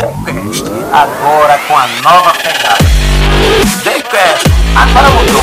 Decast, agora com a nova pegada. Decast, agora mudou.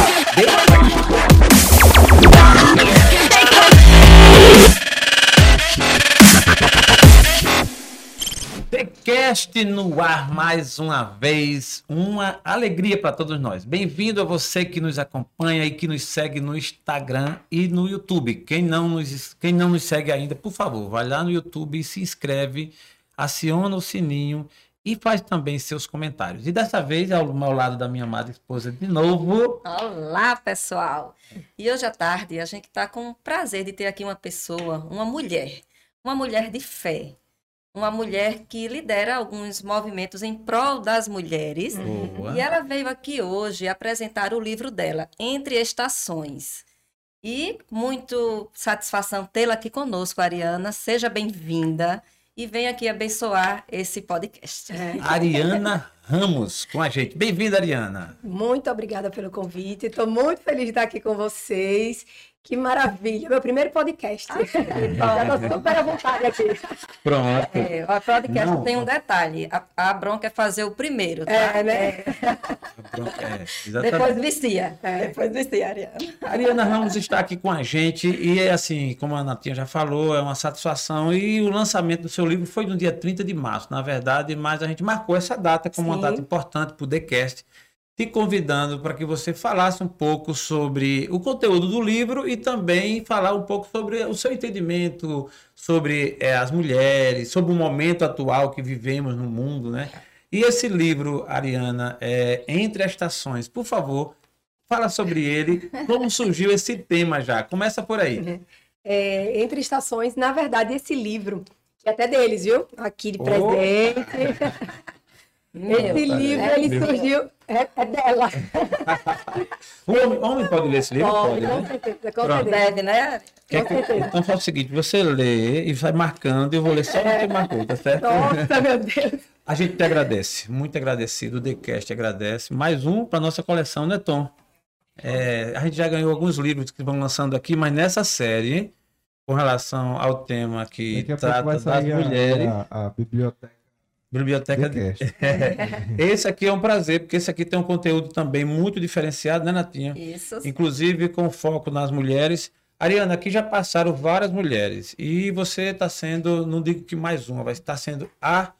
Decast no ar mais uma vez, uma alegria para todos nós. Bem-vindo a você que nos acompanha e que nos segue no Instagram e no YouTube. Quem não nos, quem não nos segue ainda, por favor, vai lá no YouTube e se inscreve, aciona o sininho e faz também seus comentários. E dessa vez, ao meu lado da minha amada esposa de novo. Olá, pessoal! E hoje à tarde a gente está com o prazer de ter aqui uma pessoa, uma mulher, uma mulher de fé, uma mulher que lidera alguns movimentos em prol das mulheres. Boa. E ela veio aqui hoje apresentar o livro dela, Entre Estações. E muito satisfação tê-la aqui conosco, Ariana. Seja bem-vinda e venha aqui abençoar esse podcast. Ariana Ramos com a gente. Bem-vinda, Ariana. Muito obrigada pelo convite. Estou muito feliz de estar aqui com vocês. Que maravilha! Meu primeiro podcast. Já estou super à vontade aqui. Pronto. É, o podcast Não. tem um detalhe. A, a bronca é fazer o primeiro, tá? É, né? É, exatamente. Depois vicia. É. Depois vicia, Ariana. Ariana Ramos está aqui com a gente e é assim, como a Natinha já falou, é uma satisfação. E o lançamento do seu livro foi no dia 30 de março, na verdade, mas a gente marcou essa data como uma Sim. data importante para o TheCast, te convidando para que você falasse um pouco sobre o conteúdo do livro e também falar um pouco sobre o seu entendimento sobre eh, as mulheres, sobre o momento atual que vivemos no mundo, né? E esse livro, Ariana, é Entre as Estações, por favor, fala sobre ele, como surgiu esse tema já. Começa por aí. É, Entre Estações, na verdade, esse livro, que é até deles, viu? Aqui de Oh. presente. Meu, Esse livro, é ele meu. surgiu. É, é dela. O homem, homem pode ler esse livro? Pode, com né? com. Deve, né? Que- então faz o seguinte, você lê e vai marcando, eu vou ler só o que marcou, tá certo? Nossa, meu Deus. A gente te agradece, muito agradecido, o TheCast agradece. Mais um para nossa coleção, né, Tom? É, a gente já ganhou alguns livros que vão lançando aqui, mas nessa série, com relação ao tema que trata das mulheres, a, a biblioteca biblioteca cast. Esse aqui é um prazer, porque esse aqui tem um conteúdo também muito diferenciado, né, Natinha? Isso. Inclusive com foco nas mulheres. Ariana, aqui já passaram várias mulheres e você está sendo, não digo que mais uma, vai estar sendo a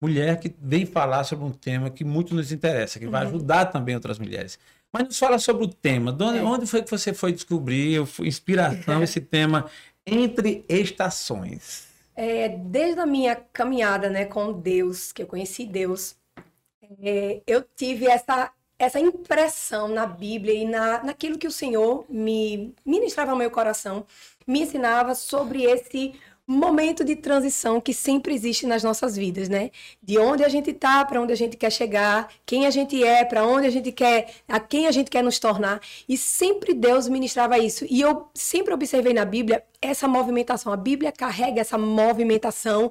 mulher que vem falar sobre um tema que muito nos interessa, que vai ajudar também outras mulheres. Mas nos fala sobre o tema. De onde, É. onde foi que você foi descobrir inspiração esse tema entre estações? É, desde a minha caminhada, né, com Deus, que eu conheci Deus, é, eu tive essa, essa impressão na Bíblia e na, naquilo que o Senhor me ministrava ao meu coração, me ensinava sobre esse momento de transição que sempre existe nas nossas vidas, né? De onde a gente está, para onde a gente quer chegar, quem a gente é, para onde a gente quer, a quem a gente quer nos tornar. E sempre Deus ministrava isso. E eu sempre observei na Bíblia essa movimentação. A Bíblia carrega essa movimentação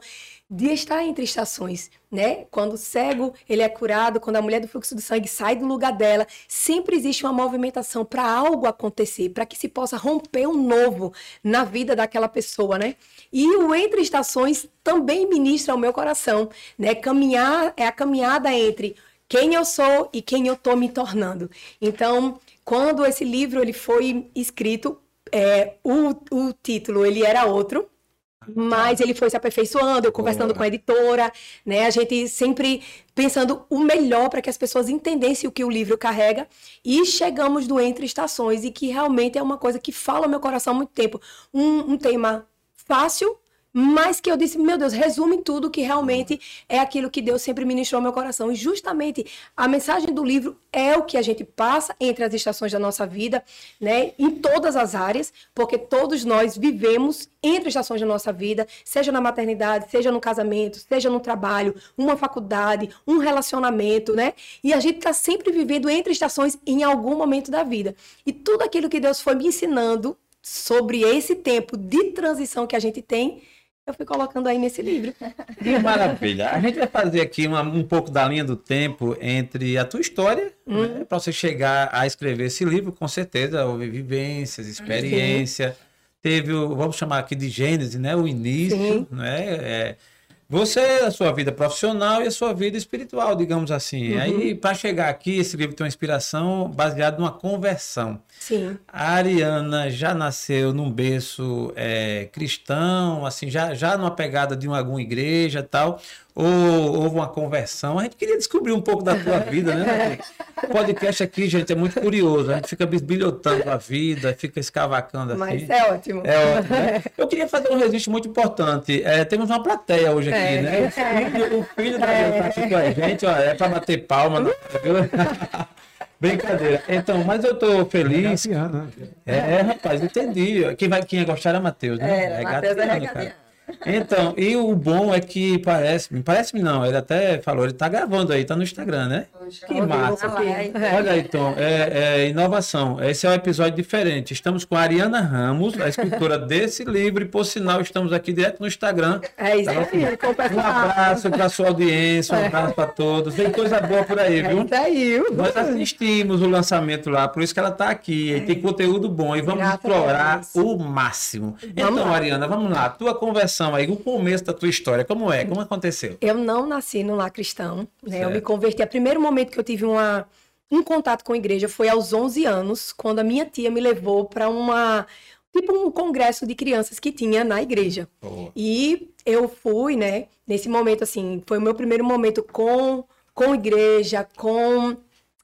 de estar entre estações, né? Quando o cego ele é curado, quando a mulher do fluxo de sangue sai do lugar dela, sempre existe uma movimentação para algo acontecer, para que se possa romper um novo na vida daquela pessoa, né? E o entre estações também ministra ao meu coração, né? Caminhar é a caminhada entre quem eu sou e quem eu tô me tornando. Então, quando esse livro ele foi escrito, é, o, o título ele era outro, mas ele foi se aperfeiçoando, eu conversando Boa. com a editora, né? A gente sempre pensando o melhor para que as pessoas entendessem o que o livro carrega e chegamos do Entre Estações e que realmente é uma coisa que fala ao meu coração há muito tempo. Um, um tema fácil, mas que eu disse, meu Deus, resume tudo que realmente é aquilo que Deus sempre ministrou ao meu coração. E justamente a mensagem do livro é o que a gente passa entre as estações da nossa vida, né? Em todas as áreas, porque todos nós vivemos entre estações da nossa vida, seja na maternidade, seja no casamento, seja no trabalho, uma faculdade, um relacionamento, né? E a gente está sempre vivendo entre estações em algum momento da vida. E tudo aquilo que Deus foi me ensinando sobre esse tempo de transição que a gente tem, eu fui colocando aí nesse livro. Que maravilha. A gente vai fazer aqui uma- um pouco da linha do tempo entre a tua história, né, para você chegar a escrever esse livro, com certeza, houve vivências, experiência, teve o, vamos chamar aqui de gênese, né, o início, Sim. né, é, Você, a sua vida profissional e a sua vida espiritual, digamos assim. Uhum. Aí, para chegar aqui, esse livro tem uma inspiração baseada numa conversão. Sim. A Ariana já nasceu num berço é, cristão, assim, já, já numa pegada de uma, alguma igreja e tal, ou houve uma conversão. A gente queria descobrir um pouco da tua vida, né? Matheus? O podcast aqui, gente, é muito curioso. A gente fica bisbilhotando a vida, fica escavacando assim. Mas é ótimo. É ótimo. Né? Eu queria fazer um registro muito importante. É, temos uma plateia hoje aqui, É. né? O filho, o filho da Ariana tá aqui com a gente, ó, é para bater palma, não, viu? Brincadeira. Então, mas eu tô feliz. Né? É, é, rapaz, entendi. Quem, vai, quem ia gostar era Matheus, né? Era, Matheus é gateando, regateando. Então, e o bom é que parece-me, parece-me não, ele até falou, ele tá gravando aí, tá no Instagram, né? Que massa. Olha aí, Tom, é, é inovação. Esse é um episódio diferente. Estamos com a Ariana Ramos, a escritora desse livro, e por sinal, estamos aqui direto no Instagram. É isso aí, Um abraço para sua audiência, um abraço para todos. Tem coisa boa por aí, É viu? isso aí. Nós assistimos o lançamento lá, por isso que ela está aqui. E tem conteúdo bom e vamos Graças explorar o máximo. então, lá. Ariana, vamos lá. Tua conversão aí, o começo da tua história, como é? Como aconteceu? Eu não nasci no lar cristão, né? Eu me converti. O primeiro momento que eu tive uma, um contato com a igreja foi aos 11 anos, quando a minha tia me levou para uma tipo um congresso de crianças que tinha na igreja. Boa. E eu fui, né? Nesse momento assim, foi o meu primeiro momento com com igreja, com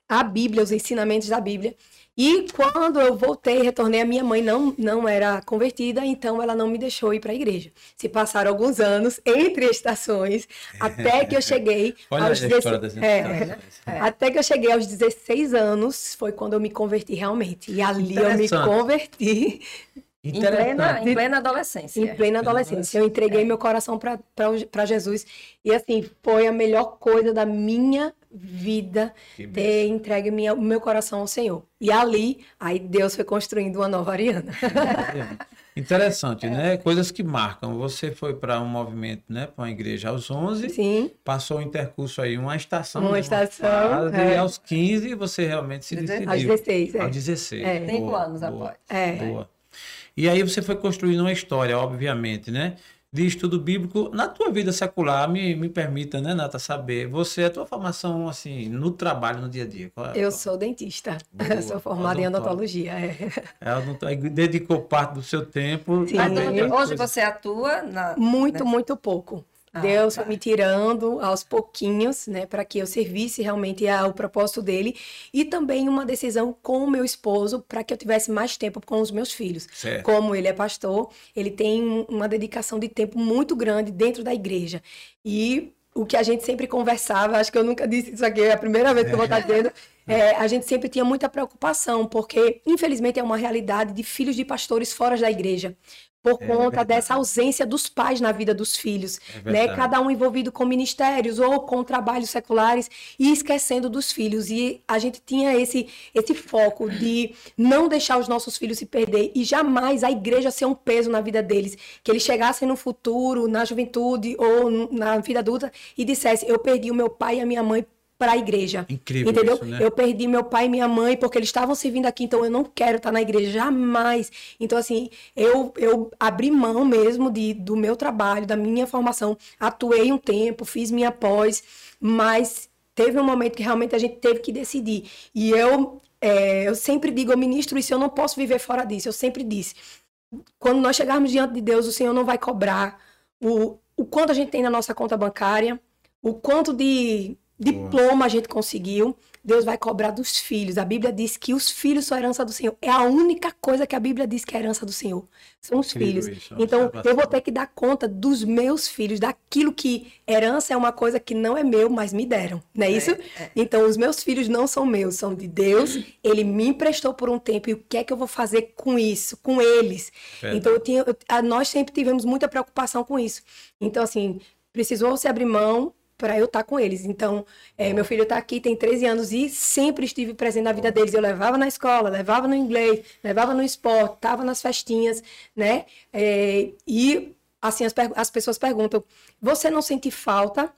a Bíblia, os ensinamentos da Bíblia. E quando eu voltei, retornei, a minha mãe não, não era convertida, então ela não me deixou ir para a igreja. Se passaram alguns anos, entre estações, até que eu cheguei Olha aos a 16 história das é, estações. Até que eu cheguei aos 16 anos, foi quando eu me converti realmente. E ali eu me converti Em plena, em plena adolescência. em plena adolescência. Eu entreguei meu coração para Jesus. E assim, foi a melhor coisa da minha vida Que ter entregue minha, o meu coração ao Senhor. E ali, aí Deus foi construindo uma nova Ariana. Interessante, É. né? Coisas que marcam. Você foi para um movimento, né? Para uma igreja aos 11, Sim, passou o intercurso aí, uma estação. Uma né, estação, fase, é. E aos 15 você realmente se decidiu. aos 16. É. Aos 16. É. Cinco Boa, anos boa, após. É. Boa. E aí você foi construindo uma história, obviamente, né? De estudo bíblico. Na tua vida secular, me, me permita, né, Nata, saber. Você, a tua formação, assim, no trabalho, no dia a dia. Qual é? Eu sou dentista. Boa, sou formada em odontologia. É. Ela não tá- dedicou parte do seu tempo. Sim. Mas outras hoje você atua na. Muito, né? muito pouco. Ah, Deus tá. foi me tirando aos pouquinhos, né, para que eu servisse realmente ao propósito dele e também uma decisão com o meu esposo para que eu tivesse mais tempo com os meus filhos. Certo. Como ele é pastor, ele tem um- uma dedicação de tempo muito grande dentro da igreja. E o que a gente sempre conversava, acho que eu nunca disse isso aqui, é a primeira vez que eu vou estar dizendo, é, a gente sempre tinha muita preocupação, porque infelizmente é uma realidade de filhos de pastores fora da igreja. Por É conta verdade. dessa ausência dos pais na vida dos filhos, É né? Cada um envolvido com ministérios ou com trabalhos seculares e esquecendo dos filhos. E a gente tinha esse, esse foco de não deixar os nossos filhos se perder e jamais a igreja ser um peso na vida deles. Que eles chegassem no futuro, na juventude ou na vida adulta e dissessem: Eu perdi o meu pai e a minha mãe para a igreja. Incrível Entendeu? isso, né? Eu perdi meu pai e minha mãe porque eles estavam servindo aqui, então eu não quero estar na igreja jamais. Então, assim, eu, eu abri mão mesmo de, do meu trabalho, da minha formação. Atuei um tempo, fiz minha pós, mas teve um momento que realmente a gente teve que decidir. E eu, é, eu sempre digo, eu ministro isso, eu não posso viver fora disso. Eu sempre disse. Quando nós chegarmos diante de Deus, o Senhor não vai cobrar o, o quanto a gente tem na nossa conta bancária, o quanto de diploma a gente conseguiu. Deus vai cobrar dos filhos. A Bíblia diz que os filhos são a herança do Senhor. É a única coisa que a Bíblia diz que é a herança do Senhor. São os Incrível filhos. isso, é então, eu vou ter que dar conta dos meus filhos, daquilo que herança é uma coisa que não é meu, mas me deram. Não é isso? Então, os meus filhos não são meus, são de Deus. Ele me emprestou por um tempo e o que é que eu vou fazer com isso, com eles? Verdade. Então, eu tinha, eu- a- nós sempre tivemos muita preocupação com isso. Então, assim, precisou se abrir mão para eu estar com eles. Então, é, meu filho está aqui, tem 13 anos e sempre estive presente na vida deles. Eu levava na escola, levava no inglês, levava no esporte, estava nas festinhas, né? É, e, assim, as, as pessoas perguntam, você não sente falta?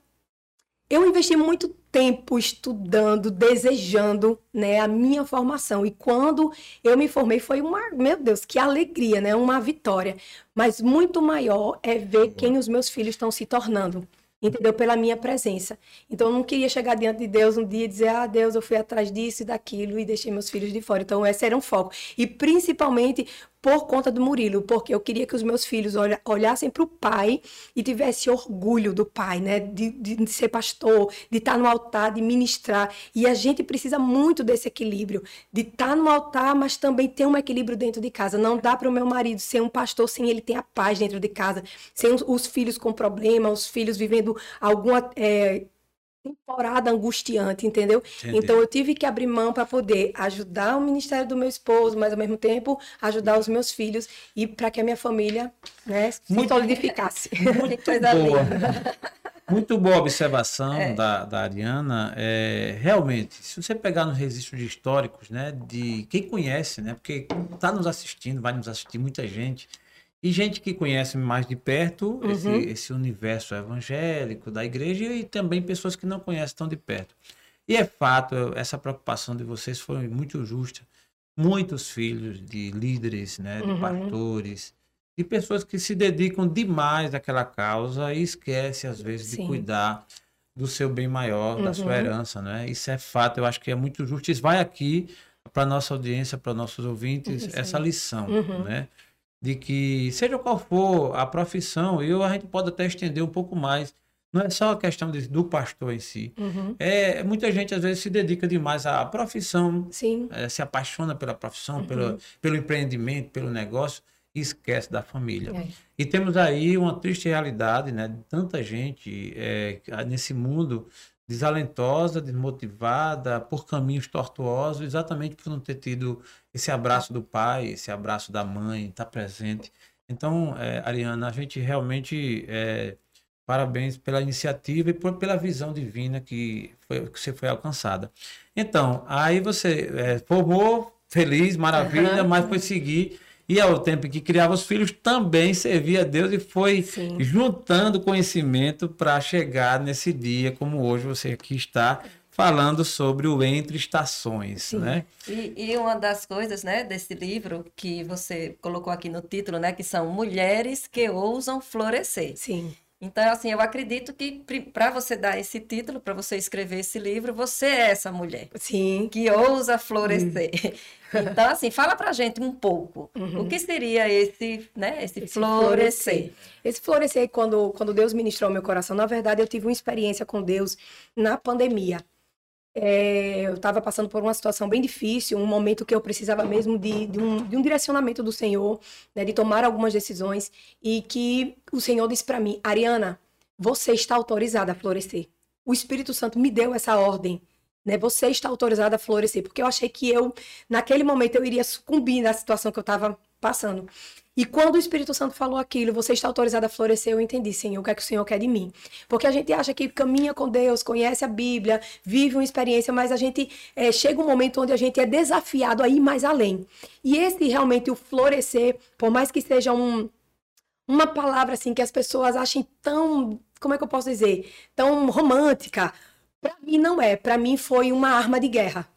Eu investi muito tempo estudando, desejando, né, a minha formação. E quando eu me formei foi uma, meu Deus, que alegria, né, uma vitória. Mas muito maior é ver quem os meus filhos estão se tornando. Entendeu? Pela minha presença. Então eu não queria chegar diante de Deus um dia e dizer, ah, Deus, eu fui atrás disso e daquilo e deixei meus filhos de fora. Então esse era um foco. E principalmente por conta do Murilo, porque eu queria que os meus filhos olha, olhassem para o pai e tivessem orgulho do pai, né? De, de, ser pastor, de estar no altar, de ministrar. E a gente precisa muito desse equilíbrio, de estar no altar, mas também ter um equilíbrio dentro de casa. Não dá para o meu marido ser um pastor sem ele ter a paz dentro de casa, sem os, os filhos com problema, os filhos vivendo alguma. É, temporada angustiante, entendeu? Entendi. Então eu tive que abrir mão para poder ajudar o ministério do meu esposo, mas ao mesmo tempo ajudar os meus filhos e para que a minha família, né, se muito, solidificasse. Muito boa. Muito boa observação é. da, da Ariana. É, realmente, se você pegar nos registros históricos, né, de quem conhece, né, porque está nos assistindo, vai nos assistir muita gente, e gente que conhece mais de perto uhum. esse, esse, universo evangélico da igreja e também pessoas que não conhecem tão de perto. E é fato, essa preocupação de vocês foi muito justa. Muitos filhos de líderes, né, de uhum. pastores, de pessoas que se dedicam demais àquela causa e esquecem, às vezes, Sim. de cuidar do seu bem maior, uhum. da sua uhum. herança. Né? Isso é fato, eu acho que é muito justo. Isso vai aqui para nossa audiência, para nossos ouvintes, essa lição. Uhum. Né? De que, seja qual for a profissão, e a gente pode até estender um pouco mais. Não é só a questão de, do pastor em si. Uhum. É, muita gente às vezes se dedica demais à profissão, é, se apaixona pela profissão, uhum. pelo, pelo empreendimento, pelo negócio e esquece da família. É. E temos aí uma triste realidade, né? De tanta gente é, nesse mundo desalentosa, desmotivada, por caminhos tortuosos, exatamente por não ter tido esse abraço do pai, esse abraço da mãe, estar tá presente. Então, é, Ariana, a gente realmente é, parabéns pela iniciativa e por, pela visão divina que, foi, que você foi alcançada. Então, aí você é, formou, feliz, maravilha, uhum. mas foi seguir e ao tempo que criava os filhos também servia a Deus e foi Sim. juntando conhecimento para chegar nesse dia como hoje você aqui está falando sobre o entre estações, Sim. né? E, e, uma das coisas, né, desse livro que você colocou aqui no título, né, que são mulheres que ousam florescer. Sim. Então, assim, eu acredito que para você dar esse título, para você escrever esse livro, você é essa mulher. Sim. Que ousa florescer. Uhum. Então, assim, fala pra gente um pouco. Uhum. O que seria esse, né, esse, esse florescer? florescer? Esse florescer, quando, quando Deus ministrou meu coração, na verdade, eu tive uma experiência com Deus na pandemia. É, eu estava passando por uma situação bem difícil, um momento que eu precisava mesmo de, de, um, de um, direcionamento do Senhor, né, de tomar algumas decisões, e que o Senhor disse para mim: Ariana, você está autorizada a florescer. O Espírito Santo me deu essa ordem. Né, você está autorizada a florescer, porque eu achei que eu, naquele momento, eu iria sucumbir na situação que eu estava passando. E quando o Espírito Santo falou aquilo, você está autorizado a florescer, eu entendi, Senhor, o que é que o Senhor quer de mim. Porque a gente acha que caminha com Deus, conhece a Bíblia, vive uma experiência, mas a gente é, chega um momento onde a gente é desafiado a ir mais além. E esse realmente, o florescer, por mais que seja um, uma palavra assim que as pessoas achem tão, como é que eu posso dizer, tão romântica, para mim não é. Para mim foi uma arma de guerra.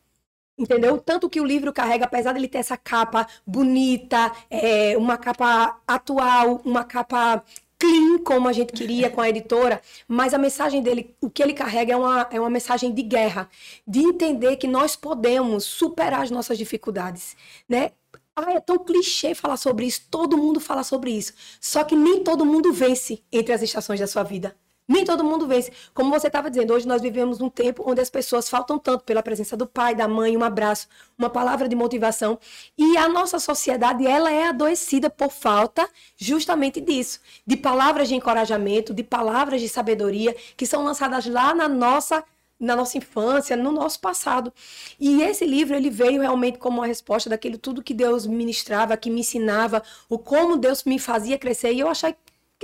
Entendeu? Tanto que o livro carrega, apesar dele ter essa capa bonita, é, uma capa atual, uma capa clean, como a gente queria com a editora, mas a mensagem dele, o que ele carrega é uma, é uma mensagem de guerra, de entender que nós podemos superar as nossas dificuldades, né? Ah, é tão clichê falar sobre isso, todo mundo fala sobre isso. Só que nem todo mundo vence entre as estações da sua vida. Nem todo mundo vence. Como você estava dizendo, hoje nós vivemos num tempo onde as pessoas faltam tanto pela presença do pai, da mãe, um abraço, uma palavra de motivação. E a nossa sociedade, ela é adoecida por falta justamente disso. De palavras de encorajamento, de palavras de sabedoria, que são lançadas lá na nossa na nossa infância, no nosso passado. E esse livro ele veio realmente como uma resposta daquilo tudo que Deus ministrava, que me ensinava, o como Deus me fazia crescer. E eu achei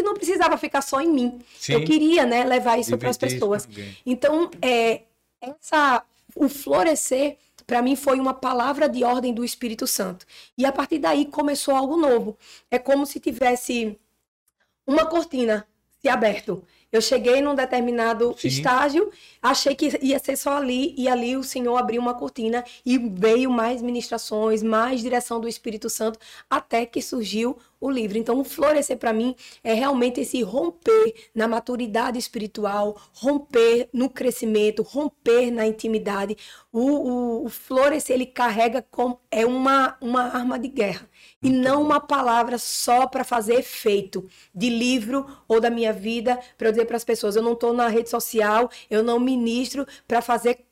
que não precisava ficar só em mim. Sim. Eu queria, né, levar isso para as pessoas. Então, é, essa, o florescer para mim foi uma palavra de ordem do Espírito Santo. E a partir daí começou algo novo. É como se tivesse uma cortina se aberto. Eu cheguei num determinado Sim. estágio, achei que ia ser só ali, e ali o Senhor abriu uma cortina e veio mais ministrações, mais direção do Espírito Santo, até que surgiu o livro. Então, o florescer para mim é realmente esse romper na maturidade espiritual, romper no crescimento, romper na intimidade. O, o, o florescer ele carrega como é uma, uma arma de guerra e não uma palavra só para fazer efeito de livro ou da minha vida para eu dizer para as pessoas eu não estou na rede social, eu não ministro para fazer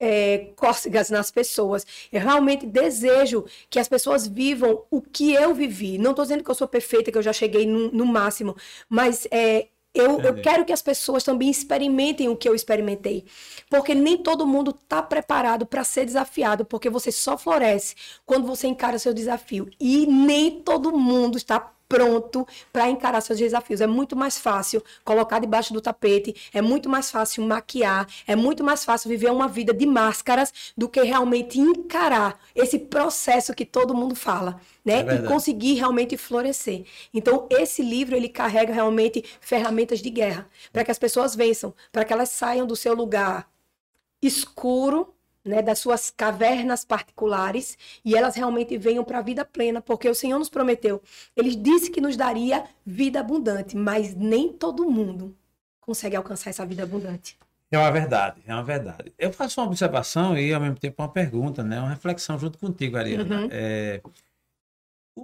é, cócegas nas pessoas. Eu realmente desejo que as pessoas vivam o que eu vivi. Não estou dizendo que eu sou perfeita, que eu já cheguei no, no máximo, mas é, eu, eu, quero que as pessoas também experimentem o que eu experimentei. Porque nem todo mundo está preparado para ser desafiado, porque você só floresce quando você encara seu desafio. E nem todo mundo está pronto para encarar seus desafios. É muito mais fácil colocar debaixo do tapete, é muito mais fácil maquiar, é muito mais fácil viver uma vida de máscaras do que realmente encarar esse processo que todo mundo fala, né? É e conseguir realmente florescer. Então, esse livro ele carrega realmente ferramentas de guerra para que as pessoas vençam, para que elas saiam do seu lugar escuro né, das suas cavernas particulares e elas realmente venham para a vida plena, porque o Senhor nos prometeu. Ele disse que nos daria vida abundante, mas nem todo mundo consegue alcançar essa vida abundante. É uma verdade, é uma verdade. Eu faço uma observação e ao mesmo tempo uma pergunta, né, uma reflexão junto contigo, Ariana. Uhum. É,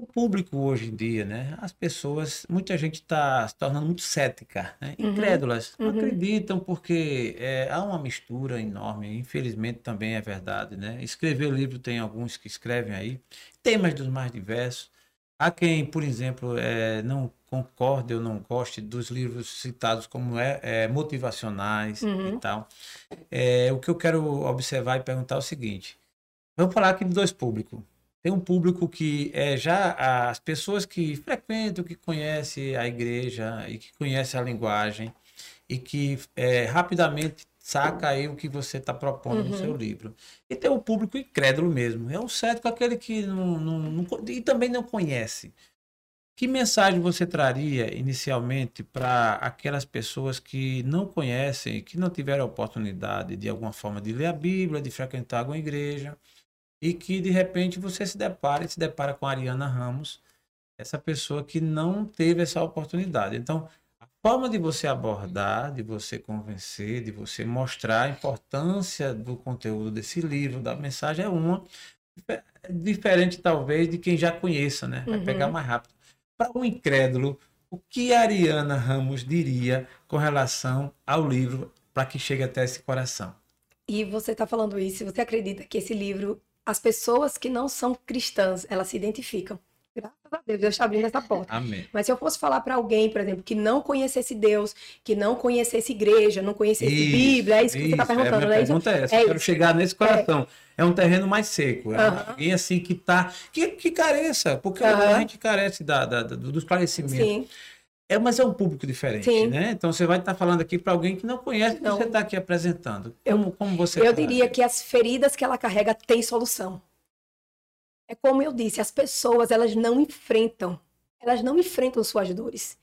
o público hoje em dia, né? As pessoas, muita gente está se tornando muito cética, né? Uhum. incrédulas, uhum. não acreditam porque é, há uma mistura enorme. Infelizmente também é verdade, né? Escrever o livro tem alguns que escrevem aí temas dos mais diversos. Há quem, por exemplo, é, não concorde ou não goste dos livros citados como é, é motivacionais uhum. e tal. É, o que eu quero observar e perguntar é o seguinte: vamos falar aqui de dois públicos tem um público que é já as pessoas que frequentam, que conhecem a igreja e que conhecem a linguagem e que é, rapidamente saca aí o que você está propondo uhum. no seu livro. E tem o um público incrédulo mesmo. É um cético aquele que não, não, não, e também não conhece. Que mensagem você traria inicialmente para aquelas pessoas que não conhecem, que não tiveram a oportunidade de alguma forma de ler a Bíblia, de frequentar alguma igreja? E que de repente você se depara e se depara com a Ariana Ramos, essa pessoa que não teve essa oportunidade. Então, a forma de você abordar, de você convencer, de você mostrar a importância do conteúdo desse livro, da mensagem é uma diferente talvez de quem já conheça, né? Vai uhum. pegar mais rápido. Para um incrédulo, o que a Ariana Ramos diria com relação ao livro para que chegue até esse coração? E você está falando isso, você acredita que esse livro as pessoas que não são cristãs, elas se identificam. Graças a Deus, Deus está abrindo essa porta. Amém. Mas se eu fosse falar para alguém, por exemplo, que não conhecesse Deus, que não conhecesse igreja, não conhecesse isso, Bíblia, é isso que isso, você está perguntando, é, a pergunta é essa. É eu quero chegar nesse coração. É. é. um terreno mais seco. É uhum. alguém assim que tá. Que, que careça, porque uhum. a gente carece da, da, do esclarecimento. Sim. É, mas é um público diferente, Sim. né? Então você vai estar falando aqui para alguém que não conhece o que você está aqui apresentando. Como, como você Eu diria que as feridas que ela carrega têm solução. É como eu disse, as pessoas elas não enfrentam, elas não enfrentam suas dores.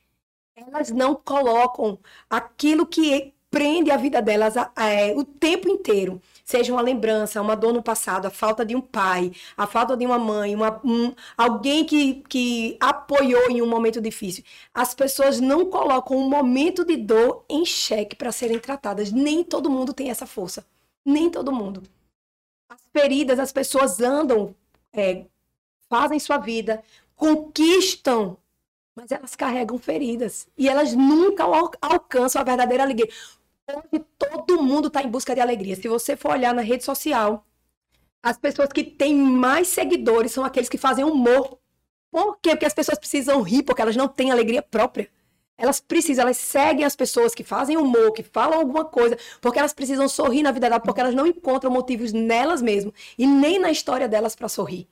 Elas não colocam aquilo que prende a vida delas a, a, é, o tempo inteiro seja uma lembrança, uma dor no passado, a falta de um pai, a falta de uma mãe, uma, um, alguém que, que apoiou em um momento difícil. As pessoas não colocam um momento de dor em xeque para serem tratadas. Nem todo mundo tem essa força. Nem todo mundo. As feridas, as pessoas andam, é, fazem sua vida, conquistam mas elas carregam feridas e elas nunca alcançam a verdadeira alegria. Hoje todo mundo está em busca de alegria. Se você for olhar na rede social, as pessoas que têm mais seguidores são aqueles que fazem humor. Por quê? Porque as pessoas precisam rir, porque elas não têm alegria própria. Elas precisam, elas seguem as pessoas que fazem humor, que falam alguma coisa, porque elas precisam sorrir na vida delas, porque elas não encontram motivos nelas mesmas e nem na história delas para sorrir.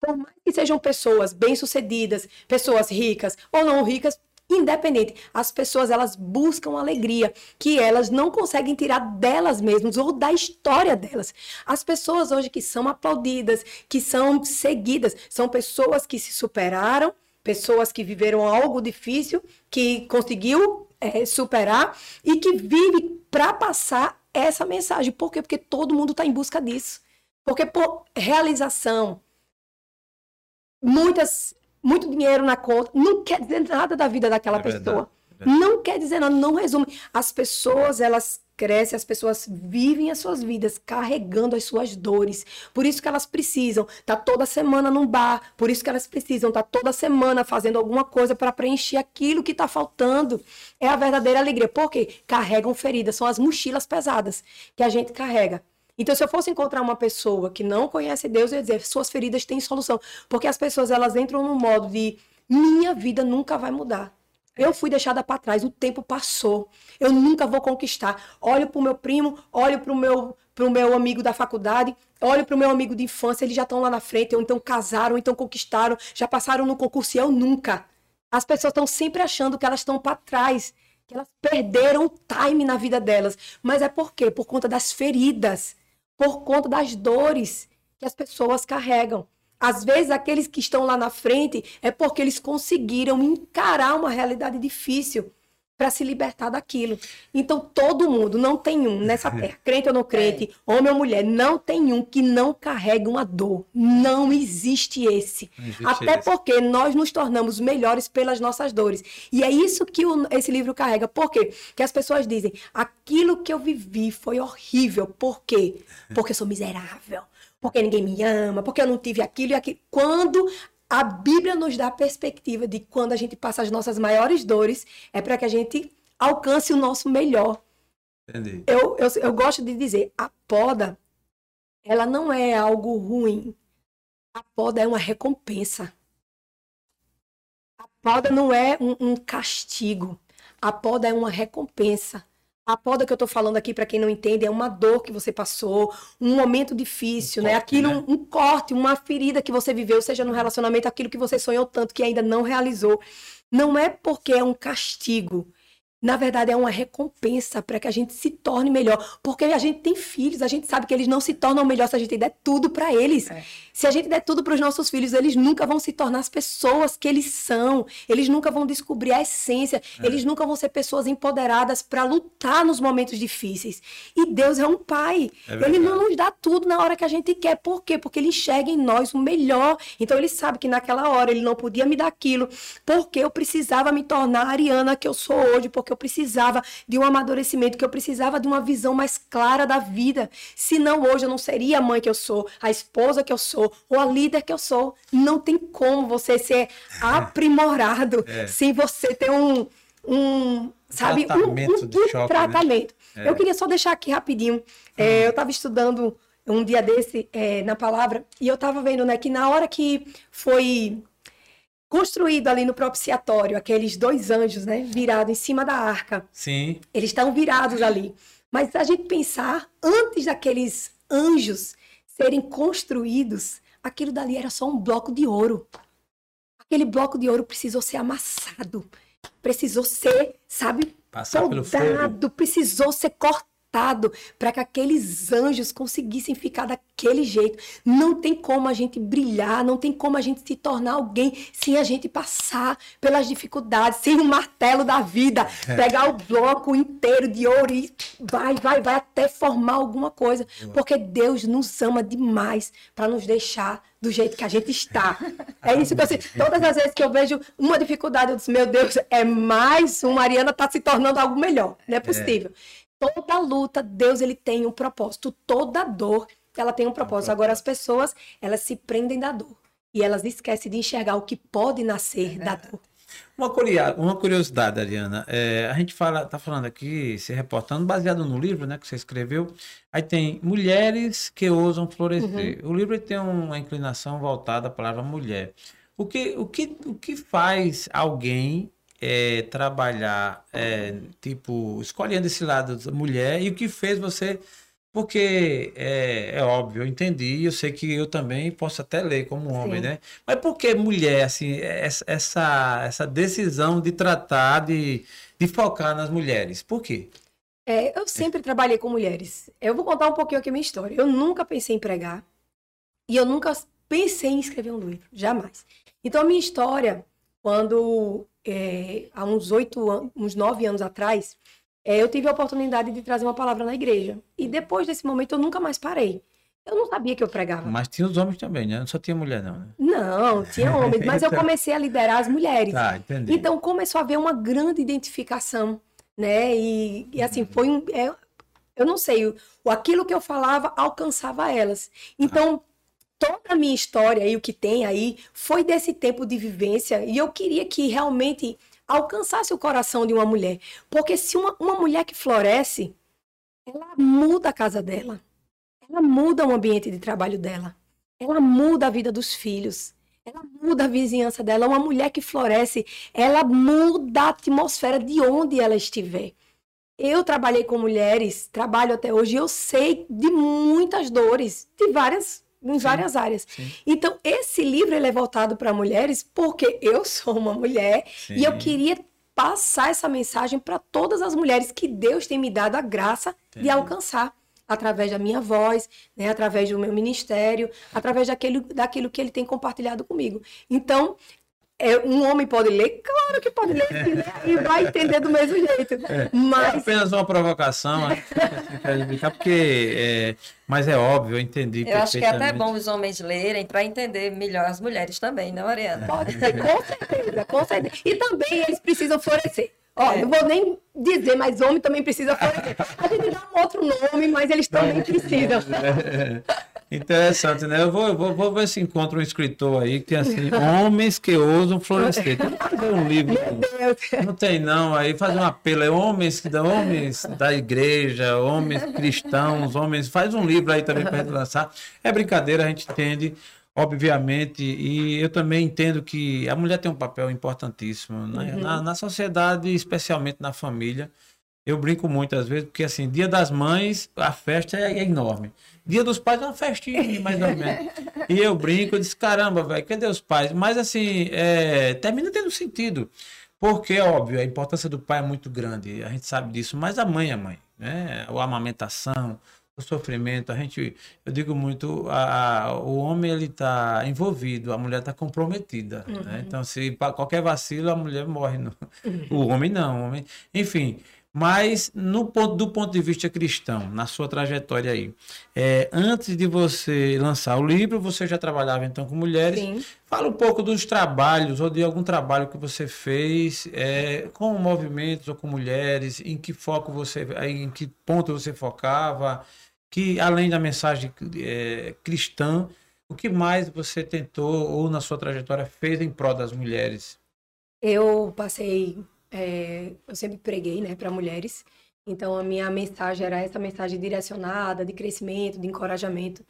Por mais que sejam pessoas bem-sucedidas, pessoas ricas ou não ricas, independente. As pessoas elas buscam alegria que elas não conseguem tirar delas mesmas ou da história delas. As pessoas hoje que são aplaudidas, que são seguidas, são pessoas que se superaram, pessoas que viveram algo difícil, que conseguiu é, superar e que vive para passar essa mensagem. Por quê? Porque todo mundo está em busca disso. Porque por realização, muitas muito dinheiro na conta, não quer dizer nada da vida daquela É pessoa. é verdade. Não quer dizer nada, não resume. As pessoas, elas crescem, as pessoas vivem as suas vidas carregando as suas dores. Por isso que elas precisam estar toda semana num bar, por isso que elas precisam estar toda semana fazendo alguma coisa para preencher aquilo que está faltando. É a verdadeira alegria. Por quê? Carregam feridas, são as mochilas pesadas que a gente carrega. Então, se eu fosse encontrar uma pessoa que não conhece Deus, eu ia dizer, suas feridas têm solução. Porque as pessoas, elas entram no modo de, minha vida nunca vai mudar. Eu fui deixada para trás, o tempo passou. Eu nunca vou conquistar. Olho para o meu primo, olho para o meu, pro meu amigo da faculdade, olho para o meu amigo de infância, eles já estão lá na frente, ou então casaram, ou então conquistaram, já passaram no concurso e eu nunca. As pessoas estão sempre achando que elas estão para trás, que elas perderam o time na vida delas. Mas é por quê? Por conta das feridas, por conta das dores que as pessoas carregam. Às vezes, aqueles que estão lá na frente é porque eles conseguiram encarar uma realidade difícil para se libertar daquilo. Então, todo mundo, não tem um nessa terra, crente ou não crente, homem ou mulher, não tem um que não carregue uma dor. Não existe esse. Não existe Até esse. porque nós nos tornamos melhores pelas nossas dores. E é isso que o- esse livro carrega. Por quê? Que as pessoas dizem: aquilo que eu vivi foi horrível. Por quê? Porque eu sou miserável. Porque ninguém me ama. Porque eu não tive aquilo e aquilo. Quando a Bíblia nos dá a perspectiva de quando a gente passa as nossas maiores dores, é para que a gente alcance o nosso melhor Entendi. eu, eu, eu gosto de dizer, a poda, ela não é algo ruim. A poda é uma recompensa. A poda não é um, um castigo. A poda é uma recompensa. A poda que eu tô falando aqui, para quem não entende, é uma dor que você passou, um momento difícil, Um né? corte, Aquilo, né? um corte, uma ferida que você viveu, seja no relacionamento, aquilo que você sonhou tanto que ainda não realizou. Não é porque é um castigo. Na verdade, é uma recompensa para que a gente se torne melhor. Porque a gente tem filhos, a gente sabe que eles não se tornam melhor se a gente der tudo para eles. É. Se a gente der tudo para os nossos filhos, eles nunca vão se tornar as pessoas que eles são. Eles nunca vão descobrir a essência. Eles nunca vão ser pessoas empoderadas para lutar nos momentos difíceis. E Deus é um pai. É ele não nos dá tudo na hora que a gente quer. Por quê? Porque ele enxerga em nós o melhor. Então ele sabe que naquela hora ele não podia me dar aquilo, porque eu precisava me tornar a Ariana que eu sou hoje, porque eu precisava de um amadurecimento, que eu precisava de uma visão mais clara da vida. Senão hoje eu não seria a mãe que eu sou, a esposa que eu sou, ou a líder que eu sou. Não tem como você ser aprimorado É. sem você ter um. um sabe, um, Tratamento um, de um choque, né? tratamento. É. Eu queria só deixar aqui rapidinho. É, eu estava estudando um dia desse é, na palavra e eu estava vendo né, que na hora que foi construído ali no propiciatório aqueles dois anjos, né, virados em cima da arca, Sim. eles estão virados ali. Mas se a gente pensar, antes daqueles anjos serem construídos, aquilo dali era só um bloco de ouro. Aquele bloco de ouro precisou ser amassado, precisou ser, sabe, Passar pelo fogo. soldado, precisou ser cortado para que aqueles anjos conseguissem ficar daquele jeito. Não tem como a gente brilhar, não tem como a gente se tornar alguém sem a gente passar pelas dificuldades, sem o martelo da vida, É. pegar o bloco inteiro de ouro e vai, vai, vai até formar alguma coisa, porque Deus nos ama demais para nos deixar do jeito que a gente está. É isso que eu sei. Todas as vezes que eu vejo uma dificuldade, eu disse, meu Deus, é mais uma Mariana está se tornando algo melhor. Não é possível. Toda luta, Deus ele tem um propósito. Toda dor, ela tem um propósito. Agora as pessoas, elas se prendem da dor. E elas esquecem de enxergar o que pode nascer da dor. Uma, curia- uma curiosidade, Ariana. É, a gente fala, tá falando aqui, se reportando, baseado no livro, né, que você escreveu. Aí tem mulheres que ousam florescer. O livro tem uma inclinação voltada à palavra mulher. O que, o que, o que faz alguém é, trabalhar, é, tipo, escolhendo esse lado da mulher e o que fez você porque é, é óbvio, eu entendi, eu sei que eu também posso até ler como homem, Sim. né? Mas por que mulher, assim, essa, essa, essa decisão de tratar, de, de focar nas mulheres? Por quê? É, eu sempre trabalhei com mulheres. Eu vou contar um pouquinho aqui a minha história. Eu nunca pensei em pregar e eu nunca pensei em escrever um livro, jamais. Então, a minha história, quando é, há uns oito anos, uns nove anos atrás, é, eu tive a oportunidade de trazer uma palavra na igreja. E depois desse momento, eu nunca mais parei. Eu não sabia que eu pregava. Mas tinha os homens também, né? Não só tinha mulher, não, né? Não, tinha homens, mas eu comecei a liderar as mulheres. Tá, entendi. Então começou a haver uma grande identificação, né? E, e, assim, foi um. é, eu não sei, o, o- aquilo que eu falava alcançava elas. Então, toda a minha história e o que tem aí foi desse tempo de vivência. E eu queria que realmente alcançasse o coração de uma mulher. Porque se uma, uma mulher que floresce, ela muda a casa dela. Ela muda o ambiente de trabalho dela. Ela muda a vida dos filhos. Ela muda a vizinhança dela. Uma mulher que floresce, ela muda a atmosfera de onde ela estiver. Eu trabalhei com mulheres, trabalho até hoje, e eu sei de muitas dores, de várias, em várias áreas. sim. Então, esse livro ele é voltado para mulheres porque eu sou uma mulher e eu Sim. queria passar essa mensagem para todas as mulheres que Deus tem me dado a graça de Entendi. alcançar através da minha voz, né, através do meu ministério, através daquilo, daquilo que ele tem compartilhado comigo. Então, é, um homem pode ler? Claro que pode ler, sim, né? e vai entender do mesmo jeito. É Mas apenas uma provocação, explicar, porque. é, mas é óbvio, eu entendi. Eu acho que é até bom os homens lerem para entender melhor as mulheres também, não, Mariana? Pode ser, com certeza, com certeza. E também eles precisam florescer. Ó, não vou nem dizer, mas homem também precisa florescer. A gente dá um outro nome, mas eles também precisam. Interessante, né? Eu vou, eu vou, vou ver se encontro um escritor aí que tem assim, homens que ousam florescer. Tem que fazer um livro. Não tem não, aí faz um apelo, é homens, que- homens da igreja, homens cristãos, homens, faz um livro aí também para gente lançar. É brincadeira, a gente entende, obviamente, e eu também entendo que a mulher tem um papel importantíssimo né? na, na sociedade, especialmente na família. Eu brinco muitas vezes, porque assim, dia das mães, a festa é, é enorme. Dia dos pais é uma festinha, mais ou menos. E eu brinco, eu disse, caramba, velho, cadê os pais? Mas assim, é, termina tendo sentido. Porque, óbvio, a importância do pai é muito grande, a gente sabe disso, mas a mãe é mãe, né? A amamentação, o sofrimento, a gente, eu digo muito, a, a- o homem ele está envolvido, a mulher está comprometida, né? Então, se qualquer vacilo, a mulher morre, no- o homem não, o homem, enfim. Mas no ponto, do ponto de vista cristão, na sua trajetória aí, é, antes de você lançar o livro, você já trabalhava então com mulheres. Sim. Fala um pouco dos trabalhos ou de algum trabalho que você fez é, com movimentos ou com mulheres, em que foco você, em que ponto você focava, que além da mensagem é, cristã, o que mais você tentou ou na sua trajetória fez em prol das mulheres? Eu passei, é, eu sempre preguei, né, para mulheres. Então a minha mensagem era essa mensagem direcionada, de crescimento, de encorajamento.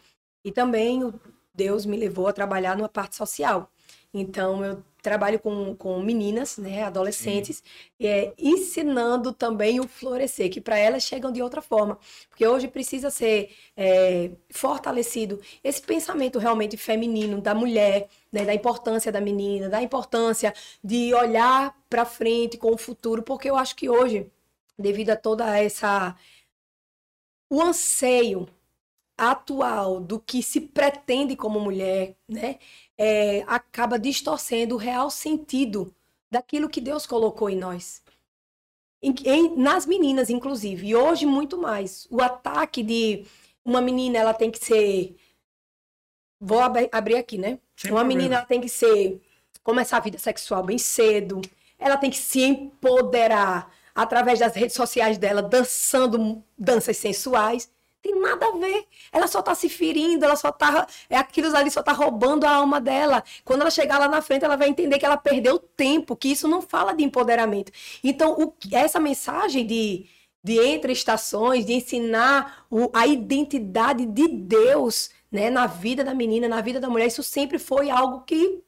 E também o Deus me levou a trabalhar numa parte social. Então eu trabalho com, com meninas, né, adolescentes, é, ensinando também o florescer, que para elas chegam de outra forma. Porque hoje precisa ser é, fortalecido esse pensamento realmente feminino da mulher, né, da importância da menina, da importância de olhar para frente com o futuro, porque eu acho que hoje, devido a toda essa o anseio atual do que se pretende como mulher, né, é, acaba distorcendo o real sentido daquilo que Deus colocou em nós. Em- em- nas meninas, inclusive, e hoje muito mais. O ataque de uma menina, ela tem que ser. Vou ab- abrir aqui, né? Sem uma problema. menina, ela tem que ser. Começar a vida sexual bem cedo. Ela tem que se empoderar através das redes sociais dela, dançando danças sensuais. Tem nada a ver. Ela só tá se ferindo, ela só tá. É aquilo ali só tá roubando a alma dela. Quando ela chegar lá na frente, ela vai entender que ela perdeu tempo, que isso não fala de empoderamento. Então, o essa mensagem de, de entre estações, de ensinar o- a identidade de Deus né, na vida da menina, na vida da mulher, isso sempre foi algo que.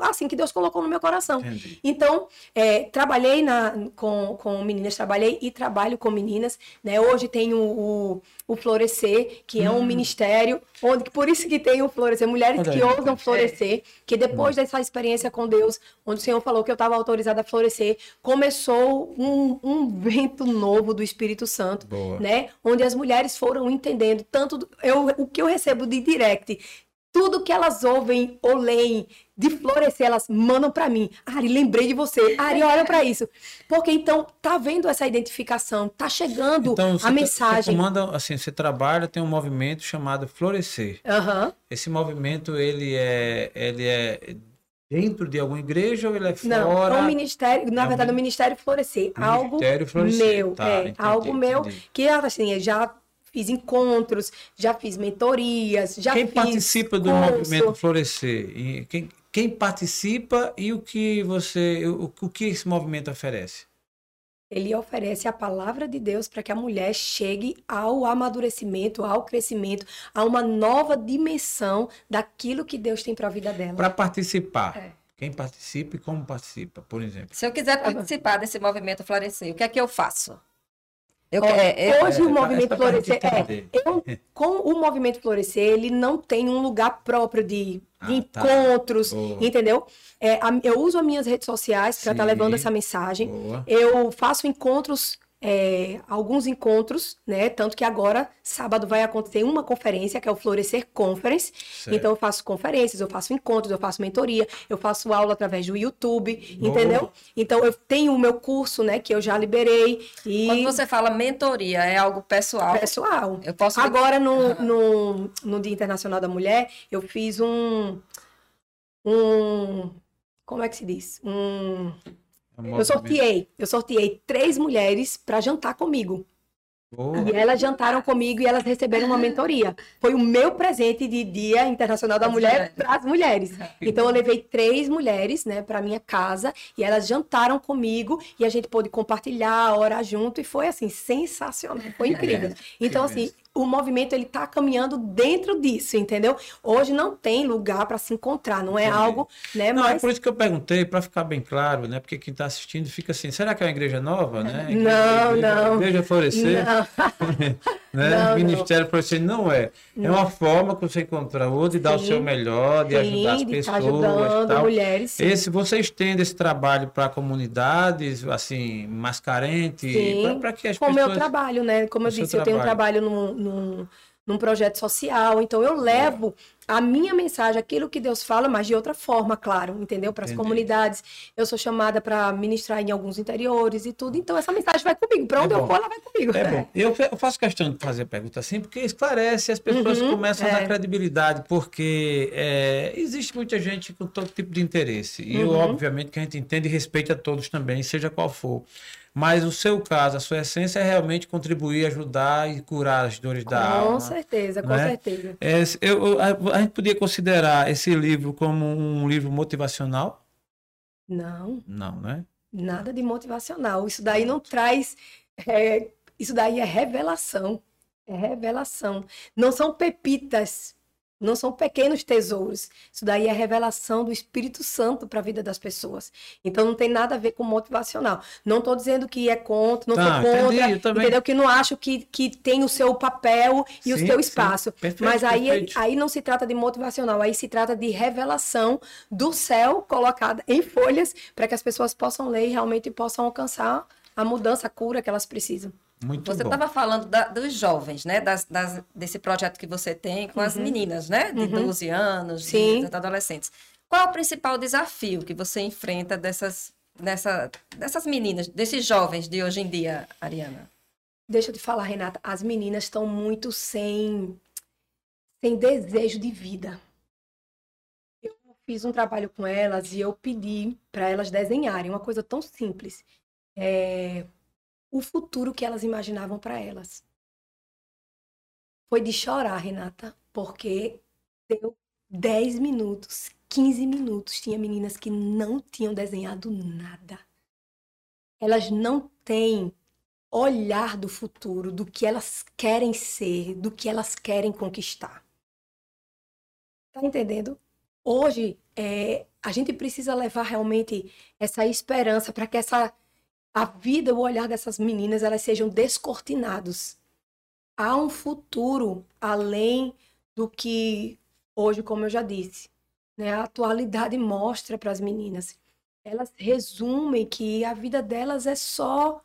Assim, que Deus colocou no meu coração. Entendi. Então, é, trabalhei na, com, com meninas, trabalhei e trabalho com meninas, né? Hoje tenho o, o Florescer, que é um ministério, onde por isso que tem o Florescer, mulheres Olha que aí, ousam florescer, que depois dessa experiência com Deus, onde o Senhor falou que eu estava autorizada a florescer, começou um, um vento novo do Espírito Santo, Boa. né? Onde as mulheres foram entendendo tanto eu, o que eu recebo de direct, tudo que elas ouvem ou leem de florescer, elas mandam para mim. Ari, lembrei de você. Ari, olha para isso. Porque então tá vendo essa identificação, tá chegando Então, a você, mensagem. você comanda, assim, você trabalha, tem um movimento chamado Florescer. Aham. Esse movimento, ele é, ele é dentro de alguma igreja ou ele é Não, fora? é um ministério, na É um verdade, o min- Ministério Florescer. algo Ministério Florescer. meu, Tá, é, entendi, algo meu entendi. que assim, já fiz encontros, já fiz mentorias, já Quem fiz participa do curso. movimento Florescer? Quem, quem participa e o que você, o, o que esse movimento oferece? Ele oferece a palavra de Deus para que a mulher chegue ao amadurecimento, ao crescimento, a uma nova dimensão daquilo que Deus tem para a vida dela. Para participar. É. Quem participa e como participa, por exemplo. Se eu quiser participar desse movimento Florescer, o que é que eu faço? Eu, é, é- Hoje o movimento Florescer é, eu, com o movimento Florescer, ele não tem um lugar próprio de, Ah, tá. encontros, Boa. entendeu? É, a- eu uso as minhas redes sociais para estar Sim. levando essa mensagem. Boa. Eu faço encontros, é, alguns encontros, né? Tanto que agora, sábado, vai acontecer uma conferência, que é o Florescer Conference. Certo. Então, eu faço conferências, eu faço encontros, eu faço mentoria, eu faço aula através do YouTube, Boa. entendeu? Então, eu tenho o meu curso, né? Que eu já liberei. E Quando você fala mentoria, é algo pessoal. pessoal. Eu posso. Agora, no, no, no Dia Internacional da Mulher, eu fiz um. Um. Como é que se diz? Um. Eu sorteei. Eu sorteei três mulheres para jantar comigo. Boa. E elas jantaram comigo e elas receberam uma mentoria. Foi o meu presente de Dia Internacional da Das Mulher mulheres. para as mulheres. Então eu levei três mulheres, né, para minha casa e elas jantaram comigo e a gente pôde compartilhar, orar junto e foi assim sensacional, foi incrível. Então assim, o movimento ele tá caminhando dentro disso, entendeu? Hoje não tem lugar para se encontrar, não é Entendi. algo, né, Não, é mas por isso que eu perguntei, para ficar bem claro, né? Porque quem está assistindo fica assim, será que é uma igreja nova, né? Não, igreja, não. Igreja Florescer, não, né? não, não. Ministério Florescer não é. É uma forma que você encontrou de dar o Sim. seu melhor, de ajudar as sim, de pessoas estar ajudando tal. mulheres, sim. Esse, você estende esse trabalho para comunidades, assim, mais carentes, Sim, para que as com o pessoas... meu trabalho, né? Como eu disse, eu tenho um trabalho. trabalho num, num, num projeto social, então eu levo a minha mensagem, aquilo que Deus fala, mas de outra forma, claro, entendeu? Para as comunidades. Eu sou chamada para ministrar em alguns interiores e tudo, então essa mensagem vai comigo. Para onde É eu for, ela vai comigo. É bom. Eu fe- eu faço questão de fazer pergunta assim, porque esclarece, as pessoas Uhum, começam a é. dar credibilidade, porque é, existe muita gente com todo tipo de interesse. E eu, Uhum. obviamente, que a gente entende e respeita todos também, seja qual for. Mas o seu caso, a sua essência é realmente contribuir, ajudar e curar as dores da Com alma. certeza, com né? certeza. É, eu- eu- a, a gente podia considerar esse livro como um livro motivacional? Não, Não, né? nada de motivacional. Isso daí não traz. é, isso daí é revelação. É revelação. Não são pepitas. Não são pequenos tesouros. Isso daí é revelação do Espírito Santo para a vida das pessoas. Então não tem nada a ver com motivacional. Não estou dizendo que é contra, não Tá, sou contra, entendi, eu também. entendeu? Que não acho que, que tem o seu papel e o Sim, seu sim. espaço. Perfeito, Mas aí, perfeito. aí não se trata de motivacional, aí se trata de revelação do céu colocada em folhas para que as pessoas possam ler e realmente possam alcançar a mudança, a cura que elas precisam. Muito Você estava falando da- dos jovens, né? Das, das- desse projeto que você tem com as meninas, né? De Uhum. 12 anos, de- Sim. dos adolescentes. Qual é o principal desafio que você enfrenta dessas, dessa, dessas meninas, desses jovens de hoje em dia, Ariana? Deixa eu te falar, Renata, as meninas estão muito sem, sem desejo de vida. Eu fiz um trabalho com elas e eu pedi para elas desenharem uma coisa tão simples. É, o futuro que elas imaginavam para elas. Foi de chorar, Renata, porque deu 10 minutos, 15 minutos. Tinha meninas que não tinham desenhado nada. Elas não têm olhar do futuro, do que elas querem ser, do que elas querem conquistar. Tá entendendo? Hoje, é, a gente precisa levar realmente essa esperança para que essa a vida, o olhar dessas meninas, elas sejam descortinados. Há um futuro além do que hoje, como eu já disse, né? A atualidade mostra para as meninas. Elas resumem que a vida delas é só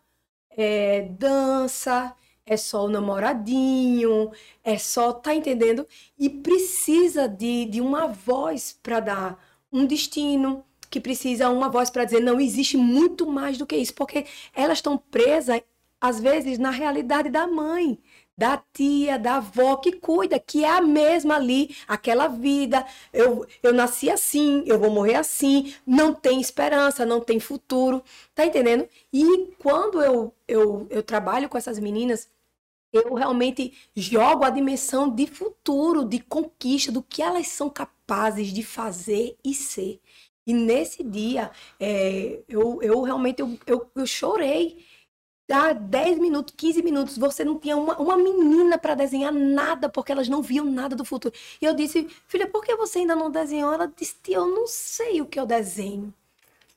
é, dança, é só o namoradinho, é só, tá entendendo? E precisa de, de uma voz para dar um destino, que precisa uma voz para dizer não existe muito mais do que isso, porque elas estão presas às vezes na realidade da mãe, da tia, da avó que cuida, que é a mesma ali, aquela vida. Eu, eu nasci assim, eu vou morrer assim, não tem esperança, não tem futuro. Tá entendendo? E quando eu, eu, eu trabalho com essas meninas, eu realmente jogo a dimensão de futuro, de conquista, do que elas são capazes de fazer e ser. E nesse dia, é, eu, eu realmente eu, eu, eu chorei Há 10 minutos, 15 minutos, você não tinha uma, uma menina para desenhar nada, porque elas não viam nada do futuro. E eu disse, filha, por que você ainda não desenhou? Ela disse, eu não sei o que eu desenho.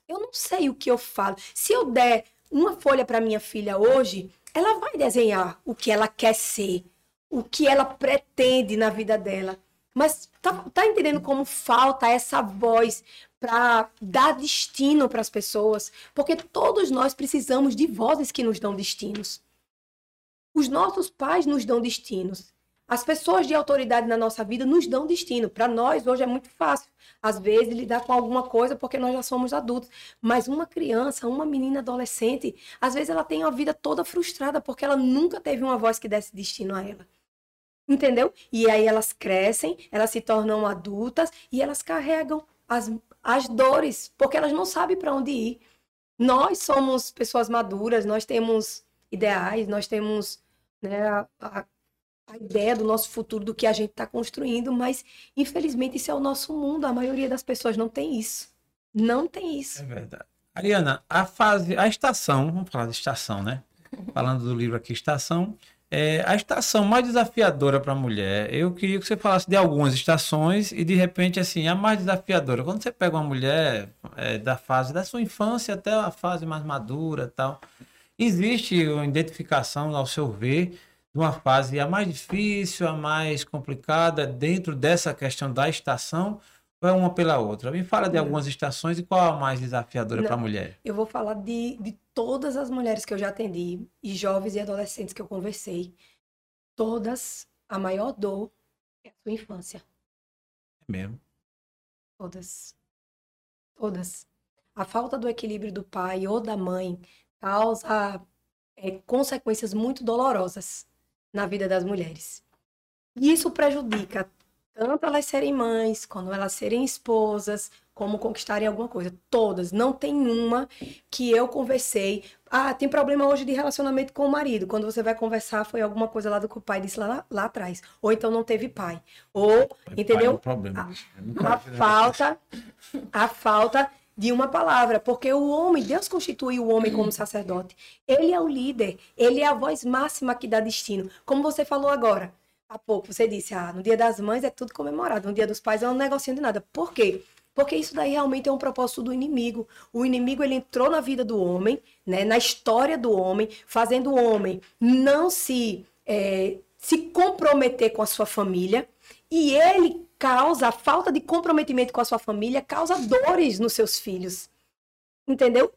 Eu não sei o que eu falo. Se eu der uma folha para minha filha hoje, ela vai desenhar o que ela quer ser, o que ela pretende na vida dela. Mas tá, tá entendendo como falta essa voz para dar destino para as pessoas? Porque todos nós precisamos de vozes que nos dão destinos. Os nossos pais nos dão destinos. As pessoas de autoridade na nossa vida nos dão destino. Para nós, hoje é muito fácil, às vezes, lidar com alguma coisa porque nós já somos adultos. Mas uma criança, uma menina adolescente, às vezes ela tem a vida toda frustrada porque ela nunca teve uma voz que desse destino a ela. Entendeu? E aí elas crescem, elas se tornam adultas e elas carregam as, as dores, porque elas não sabem para onde ir. Nós somos pessoas maduras, nós temos ideais, nós temos né, a, a, a ideia do nosso futuro, do que a gente está construindo, mas infelizmente isso é o nosso mundo. A maioria das pessoas não tem isso. Não tem isso. É verdade. Ariana, a fase, a estação, vamos falar de estação, né? Falando do livro aqui, Estação, é, a estação mais desafiadora para a mulher, eu queria que você falasse de algumas estações e de repente, assim, a mais desafiadora. Quando você pega uma mulher é, da fase da sua infância até a fase mais madura tal, existe uma identificação, ao seu ver, de uma fase a mais difícil, a mais complicada dentro dessa questão da estação? Ou é uma pela outra? Me fala de algumas estações e qual a mais desafiadora para a mulher? Eu vou falar de, de todas as mulheres que eu já atendi, e jovens e adolescentes que eu conversei, todas, a maior dor é a sua infância. É mesmo? Todas. Todas. A falta do equilíbrio do pai ou da mãe causa é, consequências muito dolorosas na vida das mulheres. E isso prejudica tanto elas serem mães, quando elas serem esposas, como conquistarem alguma coisa. Todas. Não tem uma que eu conversei. Ah, tem problema hoje de relacionamento com o marido. Quando você vai conversar, foi alguma coisa lá do que o pai disse lá, lá atrás. Ou então não teve pai. Ou, pai, entendeu? Pai é um problema. A, a falta, a falta de uma palavra, porque o homem, Deus constitui o homem como sacerdote. Ele é o líder, ele é a voz máxima que dá destino. Como você falou agora, há pouco, você disse, ah, no dia das mães é tudo comemorado, no dia dos pais é um negocinho de nada. Por quê? Porque isso daí realmente é um propósito do inimigo. O inimigo ele entrou na vida do homem, né, na história do homem, fazendo o homem não se é, se comprometer com a sua família e ele causa a falta de comprometimento com a sua família causa dores nos seus filhos. Entendeu?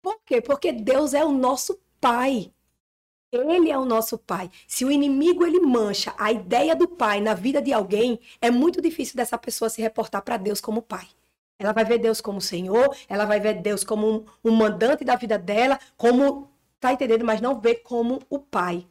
Por quê? Porque Deus é o nosso pai. Ele é o nosso pai. Se o inimigo ele mancha a ideia do pai na vida de alguém, é muito difícil dessa pessoa se reportar para Deus como pai. Ela vai ver Deus como Senhor, ela vai ver Deus como um, um mandante da vida dela, como tá entendendo, mas não vê como o pai.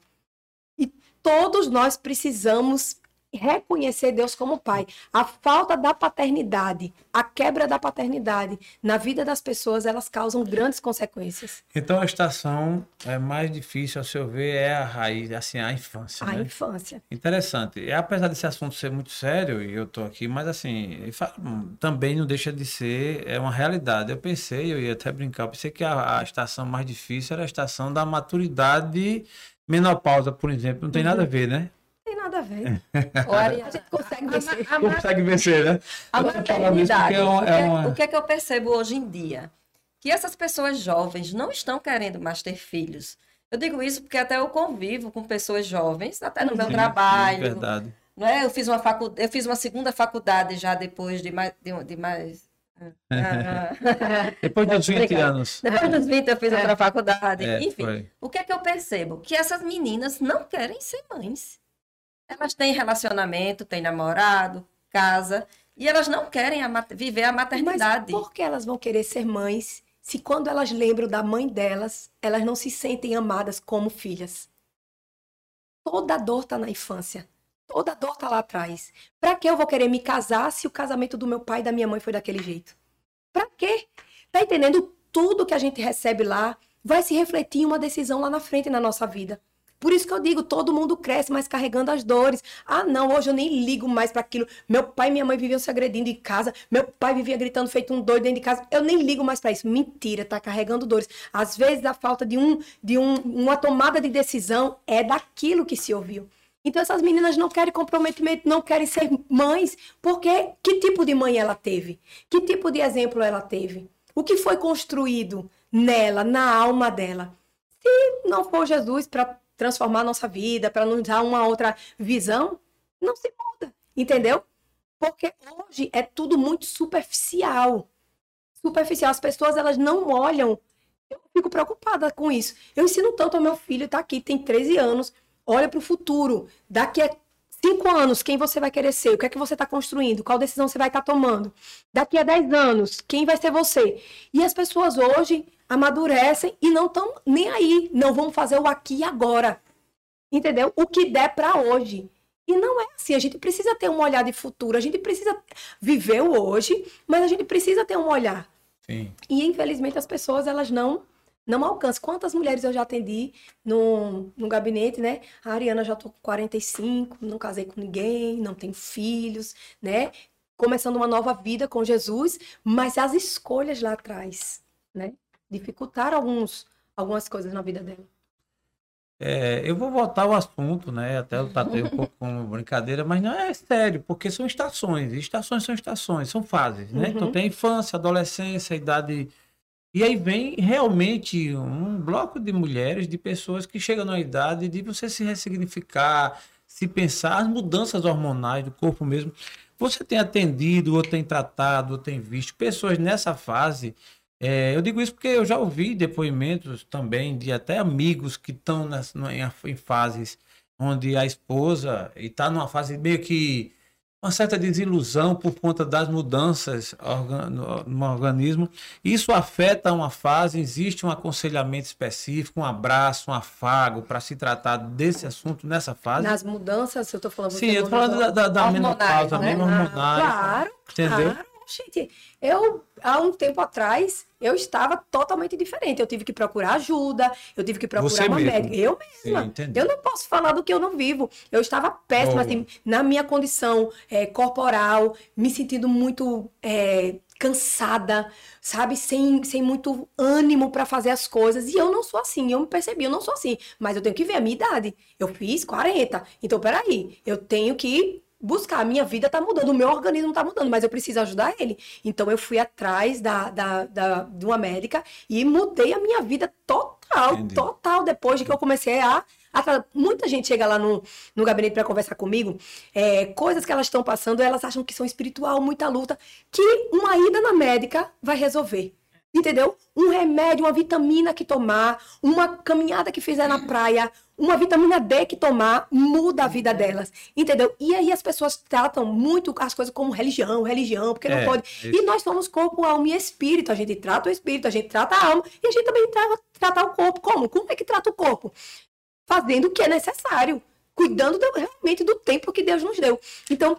E todos nós precisamos reconhecer Deus como pai. A falta da paternidade, a quebra da paternidade na vida das pessoas, elas causam grandes consequências. Então a estação é mais difícil, ao seu ver, é a raiz, assim, a infância. A né? infância. Interessante. E apesar desse assunto ser muito sério, e eu estou aqui, mas assim, também não deixa de ser é uma realidade. Eu pensei, eu ia até brincar, eu pensei que a, a estação mais difícil era a estação da maturidade menopausa, por exemplo. Não tem uhum. nada a ver, né? Tem nada a ver. Olha, a gente consegue vencer. A, a, consegue vencer, né? A maternidade. É uma, é uma... O, que é que eu percebo hoje em dia? Que essas pessoas jovens não estão querendo mais ter filhos. Eu digo isso porque até eu convivo com pessoas jovens, até no meu sim, trabalho. Sim, verdade. Não é? Eu fiz uma facu... eu fiz uma segunda faculdade já depois de mais, de, de mais depois dos 20 anos. Depois dos 20 eu fiz é. outra faculdade. É, Enfim, foi. o que é que eu percebo? Que essas meninas não querem ser mães. Elas têm relacionamento, têm namorado, casa, E elas não querem a viver a maternidade. Mas por que elas vão querer ser mães se quando elas lembram da mãe delas, elas não se sentem amadas como filhas? Toda dor tá na infância. Toda dor tá lá atrás. Pra que eu vou querer me casar se o casamento do meu pai e da minha mãe foi daquele jeito? Pra quê? Tá entendendo? Tudo que a gente recebe lá vai se refletir em uma decisão lá na frente na nossa vida. Por isso que eu digo, todo mundo cresce, mas carregando as dores. Ah, não, hoje eu nem ligo mais para aquilo. Meu pai e minha mãe viviam se agredindo em casa, meu pai vivia gritando feito um doido dentro de casa. Eu nem ligo mais para isso. Mentira, tá carregando dores. Às vezes a falta de um de um, uma tomada de decisão é daquilo que se ouviu. Então essas meninas não querem comprometimento, não querem ser mães, porque que tipo de mãe ela teve? Que tipo de exemplo ela teve? O que foi construído nela, na alma dela? Se não for Jesus para transformar a nossa vida, para nos dar uma outra visão, não se muda, entendeu? Porque hoje é tudo muito superficial. Superficial. As pessoas, elas não olham. Eu fico preocupada com isso. Eu ensino tanto ao meu filho, tá aqui, tem 13 anos. Olha para o futuro. Daqui a cinco anos, quem você vai querer ser? O que é que você está construindo? Qual decisão você vai estar tá tomando? Daqui a 10 anos, quem vai ser você? E as pessoas hoje amadurecem e não estão nem aí. Não vão fazer o aqui e agora. Entendeu? O que der para hoje. E não é assim. A gente precisa ter um olhar de futuro. A gente precisa viver o hoje, mas a gente precisa ter um olhar. Sim. E infelizmente as pessoas elas não não alcançam. Quantas mulheres eu já atendi no, no gabinete, né? A Ariana já tô com 45, não casei com ninguém, não tenho filhos, né? Começando uma nova vida com Jesus, mas as escolhas lá atrás, né? Dificultaram alguns, algumas coisas na vida dela. É, eu vou voltar ao assunto, né? Até eu tratei um pouco como brincadeira, mas não é sério, porque são estações. Estações são estações, são fases, né? Uhum. Então tem infância, adolescência, idade. E aí vem realmente um bloco de mulheres, de pessoas que chegam na idade de você se ressignificar, se pensar, as mudanças hormonais do corpo mesmo. Você tem atendido, ou tem tratado, ou tem visto pessoas nessa fase é, eu digo isso porque eu já ouvi depoimentos também de até amigos que estão em, em fases onde a esposa está numa fase meio que uma certa desilusão por conta das mudanças no organismo. Isso afeta uma fase, existe um aconselhamento específico, um abraço, um afago para se tratar desse assunto nessa fase. Nas mudanças, eu estou falando... Sim, eu estou falando da, da, da menopausa, né? mesmo hormonal. Claro, entendeu? Claro, gente. Eu, há um tempo atrás, eu estava totalmente diferente. Eu tive que procurar ajuda, eu tive que procurar Você uma mesmo. médica. Eu mesma. Sim, eu não posso falar do que eu não vivo. Eu estava péssima, Oh. assim, na minha condição é, corporal, me sentindo muito é, cansada, sabe? Sem, sem muito ânimo para fazer as coisas. E eu não sou assim, eu me percebi, eu não sou assim. Mas eu tenho que ver a minha idade. Eu fiz 40. Então, peraí, eu tenho que buscar. A minha vida tá mudando, o meu organismo tá mudando, mas eu preciso ajudar ele. Então eu fui atrás da, da, da, de uma médica e mudei a minha vida total, Entendi. total, depois de que eu comecei a. Muita gente chega lá no, no gabinete para conversar comigo, é, coisas que elas estão passando, elas acham que são espiritual, muita luta, que uma ida na médica vai resolver. Entendeu? Um remédio, uma vitamina que tomar, uma caminhada que fizer na praia, uma vitamina D que tomar, muda a vida delas. Entendeu? E aí as pessoas tratam muito as coisas como religião, religião, porque não É, pode. isso. E nós somos corpo, alma e espírito. A gente trata o espírito, a gente trata a alma e a gente também trata, trata o corpo. Como? Como é que trata o corpo? Fazendo o que é necessário. Cuidando do- realmente do tempo que Deus nos deu. Então,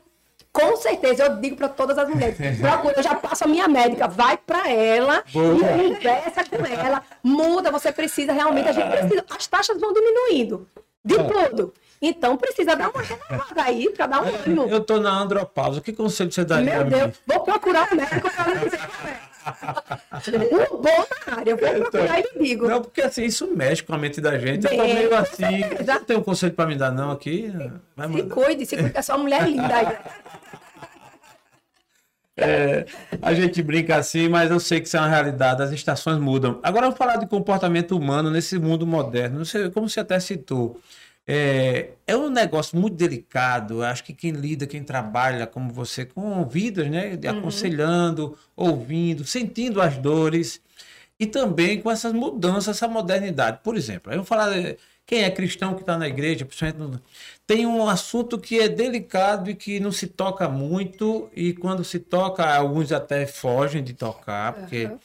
com certeza, eu digo para todas as mulheres: procura, eu já passo a minha médica, vai para ela Boa. e conversa com ela, muda, você precisa realmente, a gente precisa, as taxas vão diminuindo de tudo. Então precisa dar uma renovada aí para dar um ânimo. Eu tô na andropausa. Que conselho você daria Meu a mim? Deus, vou procurar um médico para dizer Um bom na área, eu vou procurar e lhe digo. Não, porque assim, isso mexe com a mente da gente. eu tô Bem, meio assim. não tem um conselho pra me dar, não, aqui? Vai Se cuide, se cuide, que é só mulher linda aí. É, a gente brinca assim, mas eu sei que isso é uma realidade, as estações mudam. Agora vamos falar de comportamento humano nesse mundo moderno. Não sei, como você até citou, é, é um negócio muito delicado. Acho que quem lida, quem trabalha como você, com vidas, né? de Aconselhando, ouvindo, sentindo as dores e também com essas mudanças, essa modernidade. Por exemplo, eu vou falar. é, quem é cristão que está na igreja, principalmente, tem um assunto que é delicado e que não se toca muito, e quando se toca, alguns até fogem de tocar, porque uhum.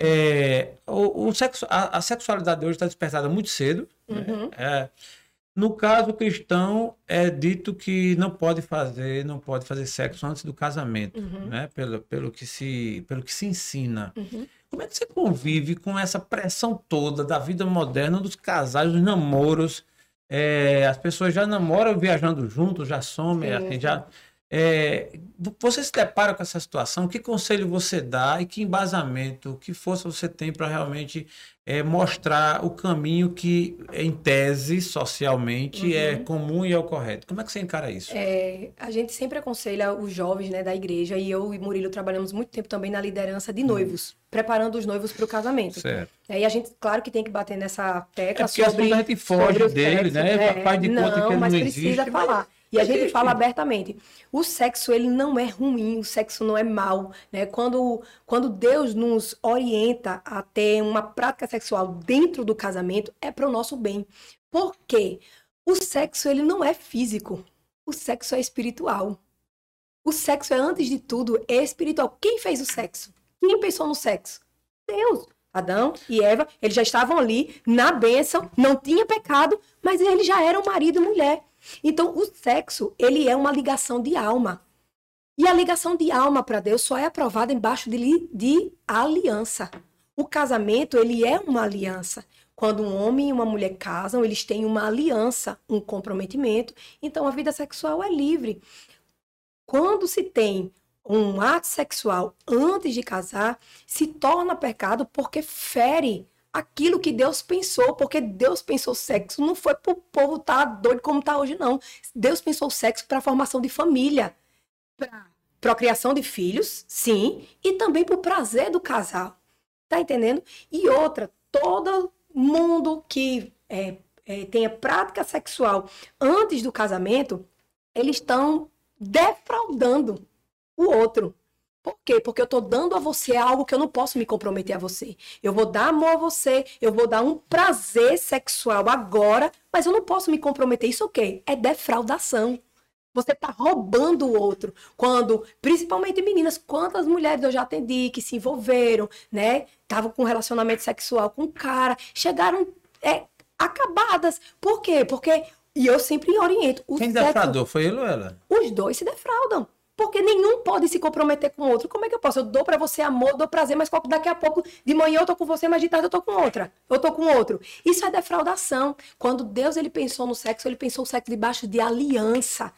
é, o, o sexo, a, a, sexualidade hoje está despertada muito cedo. Né? Uhum. Né? É, no caso cristão, é dito que não pode fazer, não pode fazer sexo antes do casamento, uhum. né? Pelo, pelo, que se, pelo que se ensina. Uhum. Como é que você convive com essa pressão toda da vida moderna, dos casais, dos namoros? É, as pessoas já namoram viajando juntos, já somem, assim, já é, você se depara com essa situação, que conselho você dá e que embasamento, que força você tem para realmente é, mostrar o caminho que, em tese, socialmente, é uhum. é comum e é o correto? Como é que você encara isso? É, a gente sempre aconselha os jovens né, da igreja, e eu e Murilo trabalhamos muito tempo também na liderança de noivos, uhum. preparando os noivos para o casamento. Certo. E a gente, claro que tem que bater nessa tecla é sobre... a gente foge dele, né? É, Faz de não, conta que ele mas não precisa existe, falar. E a gente fala abertamente. O sexo, ele não é ruim, o sexo não é mal, né? Quando, quando Deus nos orienta a ter uma prática sexual dentro do casamento, é para o nosso bem. Por quê? O sexo, ele não é físico. O sexo é espiritual. O sexo é, antes de tudo, espiritual. Quem fez o sexo? Quem pensou no sexo? Deus. Adão e Eva, eles já estavam ali na bênção, não tinha pecado, mas eles já eram marido e mulher. Então, o sexo, ele é uma ligação de alma. E a ligação de alma para Deus só é aprovada embaixo de, de aliança. O casamento, ele é uma aliança. Quando um homem e uma mulher casam, eles têm uma aliança, um comprometimento. Então, a vida sexual é livre. Quando se tem um ato sexual antes de casar, se torna pecado porque fere aquilo que Deus pensou, porque Deus pensou sexo não foi para o povo estar tá doido como está hoje, não. Deus pensou sexo para a formação de família, para procriação de filhos, sim, e também para o prazer do casal. Tá entendendo? E outra, todo mundo que é, é, tenha prática sexual antes do casamento, eles estão defraudando o outro. Por quê? Porque eu estou dando a você algo que eu não posso me comprometer a você. Eu vou dar amor a você, eu vou dar um prazer sexual agora, mas eu não posso me comprometer. Isso o quê? É defraudação. Você está roubando o outro. Quando, principalmente meninas, quantas mulheres eu já atendi que se envolveram, né? Estavam com relacionamento sexual com um cara, chegaram é, acabadas. Por quê? Porque, e eu sempre oriento. Quem sexo, defraudou? Foi ele ou ela? Os dois se defraudam. Porque nenhum pode se comprometer com o outro. Como é que eu posso? Eu dou para você amor, dou prazer, mas daqui a pouco, de manhã eu tô com você, mas de tarde eu tô com outra. Eu tô com outro. Isso é defraudação. Quando Deus ele pensou no sexo, ele pensou o sexo debaixo de aliança.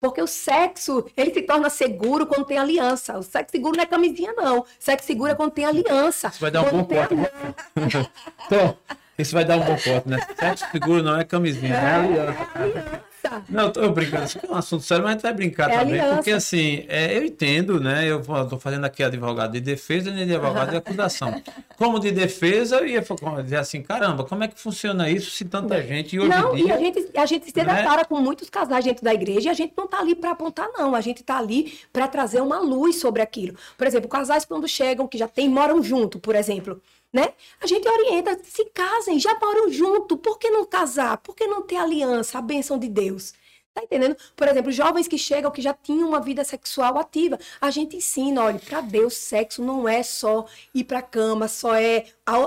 Porque o sexo, ele se torna seguro quando tem aliança. O sexo seguro não é camisinha, não. O sexo seguro é quando tem aliança. Isso vai dar um bom ponto. Isso vai dar um bom ponto, né? Sexo seguro não é camisinha, é, é aliança. É aliança. Não, tô brincando. Isso é um assunto sério, mas a gente vai brincar é também. Aliança. Porque, assim, é, eu entendo, né? Eu estou fazendo aqui advogado de defesa e de advogado de acusação. Como de defesa, eu ia dizer assim: caramba, como é que funciona isso se tanta gente. E hoje não, dia, e a gente, a gente se né? depara com muitos casais dentro da igreja e a gente não está ali para apontar, não. A gente está ali para trazer uma luz sobre aquilo. Por exemplo, casais quando chegam, que já tem, moram junto, por exemplo né? A gente orienta, se casem, já moram junto, por que não casar? Por que não ter aliança, a bênção de Deus? Tá entendendo? Por exemplo, jovens que chegam que já tinham uma vida sexual ativa, a gente ensina, olha, para Deus sexo não é só ir para cama, só é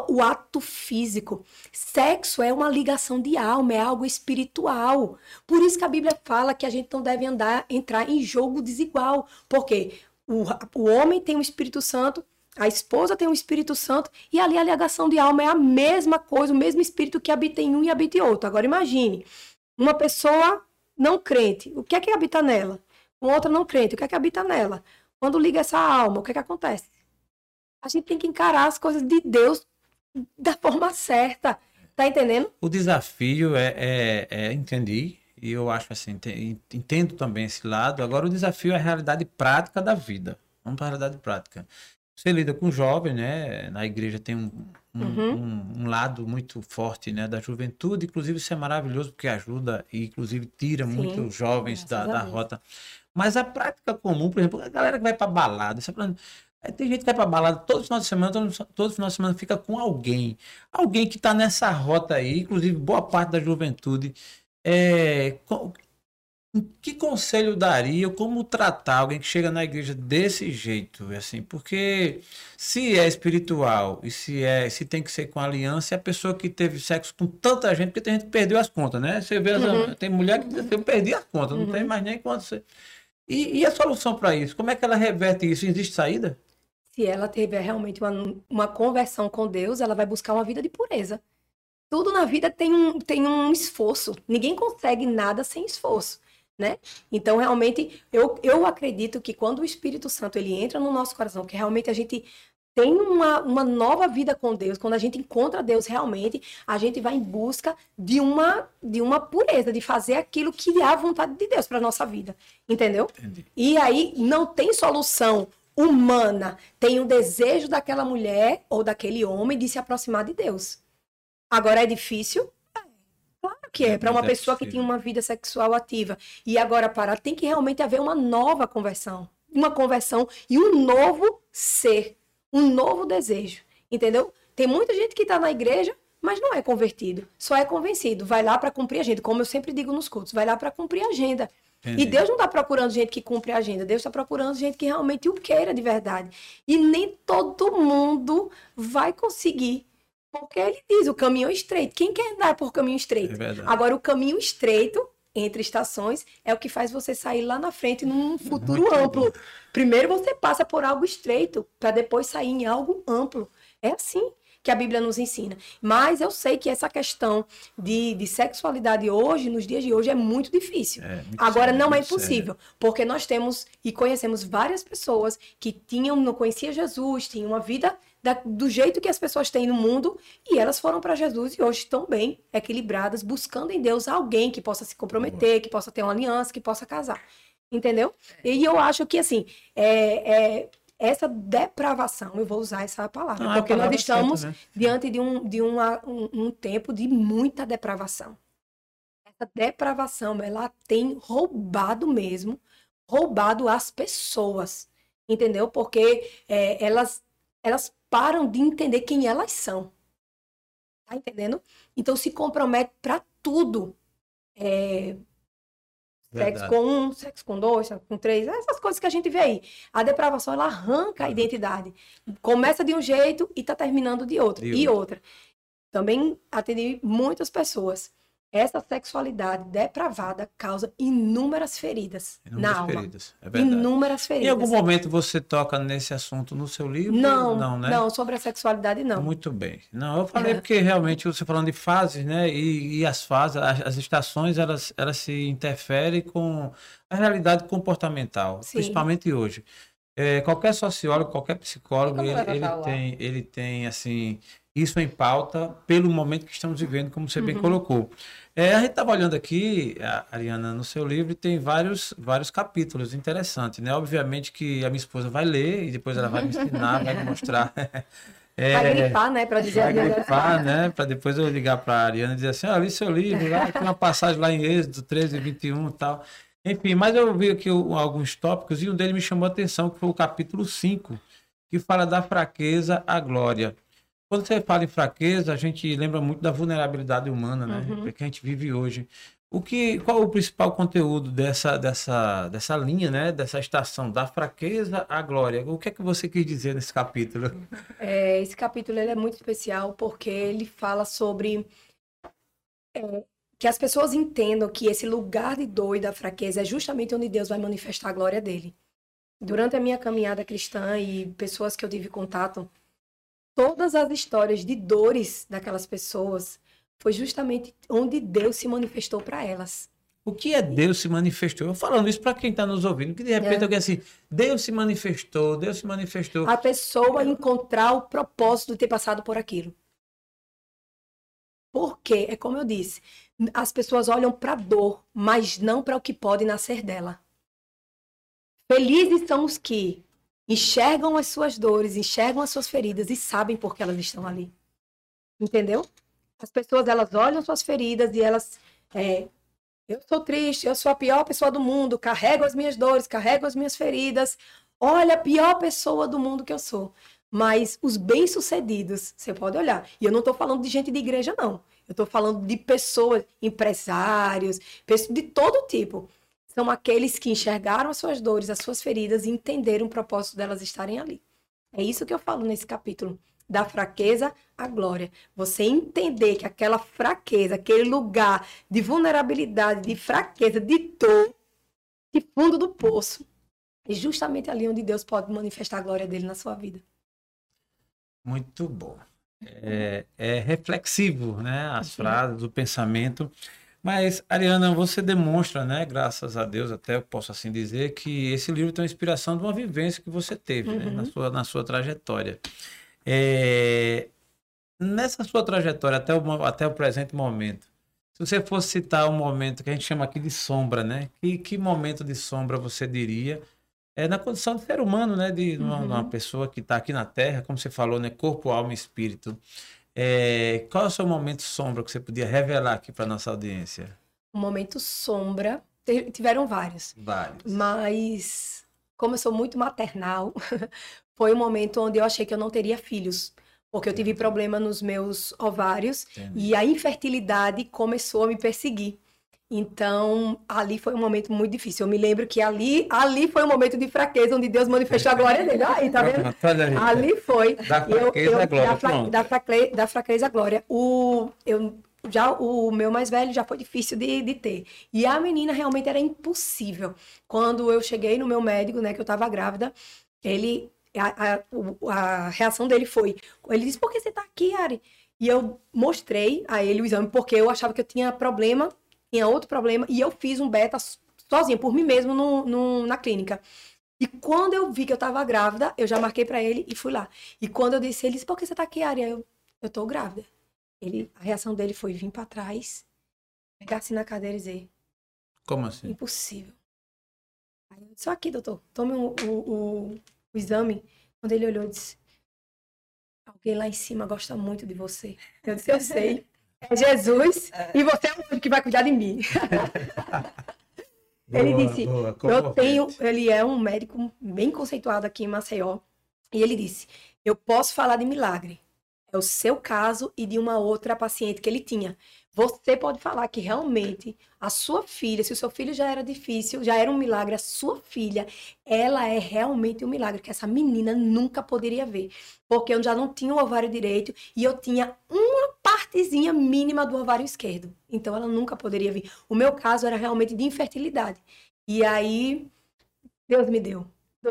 o ato físico. Sexo é uma ligação de alma, é algo espiritual. Por isso que a Bíblia fala que a gente não deve andar entrar em jogo desigual, porque o, o homem tem o Espírito Santo, a esposa tem o Espírito Santo e ali a ligação de alma é a mesma coisa, o mesmo Espírito que habita em um e habita em outro. Agora imagine, uma pessoa não crente, o que é que habita nela? Uma outra não crente, o que é que habita nela? Quando liga essa alma, o que é que acontece? A gente tem que encarar as coisas de Deus da forma certa. Tá entendendo? O desafio é, é, é entendi, e eu acho assim, entendo também esse lado. Agora, o desafio é a realidade prática da vida. Vamos para a realidade prática. Você lida com jovens, né? Na igreja tem um, um, uhum. um, um, lado muito forte, né? Da juventude. Inclusive, isso é maravilhoso porque ajuda e, inclusive, tira muitos jovens da, da rota. Mas a prática comum, por exemplo, a galera que vai para balada, você falando, É, tem gente que vai pra balada todo final de semana, todo, todo final de semana fica com alguém. Alguém que tá nessa rota aí, inclusive boa parte da juventude. É, que conselho daria, como tratar alguém que chega na igreja desse jeito, assim, porque se é espiritual e se é, se tem que ser com aliança, é a pessoa que teve sexo com tanta gente, porque tem gente que perdeu as contas, né? Você vê, Uhum. tem mulher que eu perdi as contas, não tem mais nem quanto você... E, e a solução para isso? Como é que ela reverte isso? Existe saída? Se ela tiver realmente uma, uma conversão com Deus, ela vai buscar uma vida de pureza. Tudo na vida tem um, tem um esforço. Ninguém consegue nada sem esforço, né? Então, realmente, eu, eu acredito que quando o Espírito Santo ele entra no nosso coração, que realmente a gente tem uma, uma nova vida com Deus, quando a gente encontra Deus realmente, a gente vai em busca de uma, de uma pureza, de fazer aquilo que é a vontade de Deus para nossa vida, entendeu? Entendi. E aí não tem solução humana. Tem o desejo daquela mulher ou daquele homem de se aproximar de Deus. Agora é difícil? Que é, para uma pessoa que tem uma vida sexual ativa. E agora para tem que realmente haver uma nova conversão, uma conversão e um novo ser, um novo desejo, entendeu? Tem muita gente que está na igreja, mas não é convertido, só é convencido, vai lá para cumprir a agenda, como eu sempre digo nos cultos, vai lá para cumprir a agenda. E Entendi. Deus não está procurando gente que cumpre a agenda, Deus está procurando gente que realmente o queira de verdade. E nem todo mundo vai conseguir. Porque ele diz, o caminho é estreito. Quem quer andar por caminho É estreito? verdade. Agora, o caminho estreito entre estações é o que faz você sair lá na frente num futuro Muito amplo. Primeiro você passa por algo estreito, para depois sair em algo amplo. É assim que a Bíblia nos ensina. Mas eu sei que essa questão de, de sexualidade hoje, nos dias de hoje, é muito difícil. É, muito Agora sério, não é muito sério. impossível, porque nós temos e conhecemos várias pessoas que tinham, não conhecia Jesus, tinham uma vida da- do jeito que as pessoas têm no mundo e elas foram para Jesus e hoje estão bem equilibradas, buscando em Deus alguém que possa se comprometer, que possa ter uma aliança, que possa casar. Entendeu? E eu acho que assim, é, é- essa depravação, eu vou usar essa palavra, Não, é a porque nós palavra estamos certa, né? diante de, um, de uma- um, um tempo de muita depravação. Essa depravação, ela tem roubado mesmo, roubado as pessoas, entendeu? Porque é, elas, elas param de entender quem elas são. Tá entendendo? Então se compromete para tudo. É, Sexo com um, sexo com dois, sexo com três, essas coisas que a gente vê aí. A depravação, ela arranca a identidade. Começa de um jeito e tá terminando de outro. De E outra. Também atendi muitas pessoas. Essa sexualidade depravada causa inúmeras feridas na Inúmeras alma. feridas, é. Inúmeras feridas. Em algum momento você toca nesse assunto no seu livro? Não, não, não, né? sobre a sexualidade não. Muito bem. Não, eu falei É. porque realmente você falando de fases, né? E, e as fases, as, as estações, elas, elas se interferem com a realidade comportamental, Sim. principalmente hoje. É, qualquer sociólogo, qualquer psicólogo, ele, ele tem, ele tem assim isso em pauta pelo momento que estamos vivendo, como você Uhum. bem colocou. É, a gente estava olhando aqui, a- Ariana, no seu livro, e tem vários, vários capítulos interessantes, né? Obviamente que a minha esposa vai ler e depois ela vai me ensinar, vai me mostrar. É, Vai gripar, né? Para dizer vai grifar, né? Para depois eu ligar para a Ariana e dizer assim: olha, li seu livro, lá tem uma passagem lá em Êxodo 13, 21 e tal. Enfim, mas eu vi aqui alguns tópicos e um deles me chamou a atenção, que foi o capítulo 5, que fala da fraqueza à glória. Quando você fala em fraqueza, a gente lembra muito da vulnerabilidade humana, né? Uhum. Que a gente vive hoje. O que, qual o principal conteúdo dessa, dessa, dessa linha, né? Dessa estação, da fraqueza à glória? O que é que você quis dizer nesse capítulo? É, esse capítulo é muito especial porque ele fala sobre é, que as pessoas entendam que esse lugar de dor e da fraqueza é justamente onde Deus vai manifestar a glória dele. Durante a minha caminhada cristã e pessoas que eu tive contato, todas as histórias de dores daquelas pessoas foi justamente onde Deus se manifestou para elas. O que é Deus se manifestou? Eu falando isso para quem está nos ouvindo, que de repente É. alguém assim, Deus se manifestou, Deus se manifestou. A pessoa encontrar o propósito de ter passado por aquilo. Porque, é como eu disse, as pessoas olham para a dor, mas não para o que pode nascer dela. Felizes são os que enxergam as suas dores, enxergam as suas feridas e sabem por que elas estão ali. Entendeu? As pessoas, elas olham suas feridas e elas é, Eu sou triste, eu sou a pior pessoa do mundo, carrego as minhas dores, carrego as minhas feridas. Olha, a pior pessoa do mundo que eu sou. Mas os bem-sucedidos, você pode olhar. E eu não estou falando de gente de igreja, não. Eu estou falando de pessoas, empresários, de todo tipo. São aqueles que enxergaram as suas dores, as suas feridas e entenderam o propósito delas estarem ali. É isso que eu falo nesse capítulo. Da fraqueza à glória. Você entender que aquela fraqueza, aquele lugar de vulnerabilidade, de fraqueza, de dor, de fundo do poço, é justamente ali onde Deus pode manifestar a glória dele na sua vida. Muito bom. É, é reflexivo, né? As frases, o pensamento. Mas, Ariana, você demonstra, né, graças a Deus, até eu posso assim dizer, que esse livro tem uma inspiração de uma vivência que você teve uhum. né, na, uhum. sua, na sua trajetória. É, nessa sua trajetória, até o, até o presente momento, se você fosse citar um momento que a gente chama aqui de sombra, né? Que, que momento de sombra você diria? É na condição de ser humano, né? De uma, uhum. uma pessoa que está aqui na Terra, como você falou, né? Corpo, alma e espírito. É, qual é o seu momento sombra que você podia revelar aqui para nossa audiência? Um momento sombra, tiveram vários. Vários. Mas, como eu sou muito maternal, foi um momento onde eu achei que eu não teria filhos. Porque eu tive problema nos meus ovários Entendi. e a infertilidade começou a me perseguir. Então, ali foi um momento muito difícil. Eu me lembro que ali, ali foi um momento de fraqueza, onde Deus manifestou a glória dele. Aí, tá vendo? Ali foi. Da fraqueza eu, eu, à glória. Da, fra, da, fraque, da fraqueza à glória. O, eu, já, o meu mais velho já foi difícil de, de ter. E a menina realmente era impossível. Quando eu cheguei no meu médico, né, que eu tava grávida, ele. A, a, a reação dele foi: ele disse, por que você tá aqui, Ari? E eu mostrei a ele o exame, porque eu achava que eu tinha problema tinha outro problema, e eu fiz um beta sozinha, por mim mesmo, no, no, na clínica. E quando eu vi que eu tava grávida, eu já marquei para ele e fui lá. E quando eu disse, ele disse, por que você tá aqui, Aria? Eu, eu tô grávida. Ele, a reação dele foi vir para trás, pegar assim na cadeira e dizer... Como assim? Impossível. Aí eu disse, aqui, doutor, tome o, o, o, o exame. Quando ele olhou, disse, alguém lá em cima gosta muito de você. Eu disse, eu sei. É Jesus e você é o único que vai cuidar de mim. boa, ele disse, boa, eu tenho, ele é um médico bem conceituado aqui em Maceió, e ele disse, eu posso falar de milagre. É o seu caso e de uma outra paciente que ele tinha. Você pode falar que realmente a sua filha, se o seu filho já era difícil, já era um milagre, a sua filha, ela é realmente um milagre que essa menina nunca poderia ver. Porque eu já não tinha o ovário direito e eu tinha uma partezinha mínima do ovário esquerdo. Então ela nunca poderia vir. O meu caso era realmente de infertilidade. E aí, Deus me deu.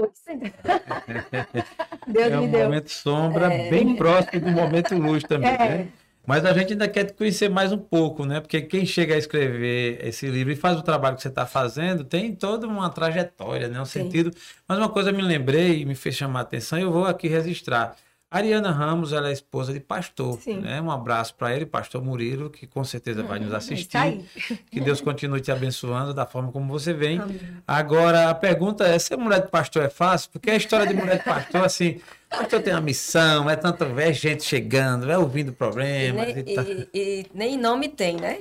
Deus é um me deu. momento sombra é... bem próximo do momento luz também, é... né? Mas a gente ainda quer conhecer mais um pouco, né? Porque quem chega a escrever esse livro e faz o trabalho que você está fazendo tem toda uma trajetória, né? Um Sim. sentido. Mas uma coisa me lembrei e me fez chamar a atenção e eu vou aqui registrar. Ariana Ramos, ela é esposa de pastor. Né? Um abraço para ele, pastor Murilo, que com certeza vai nos hum, assistir. Que Deus continue te abençoando da forma como você vem. Amém. Agora, a pergunta é: ser mulher de pastor é fácil? Porque a história de mulher de pastor, assim, pastor tem uma missão, é tanto é gente chegando, é ouvindo problemas. E, nem, e, e, nem nome tem, né?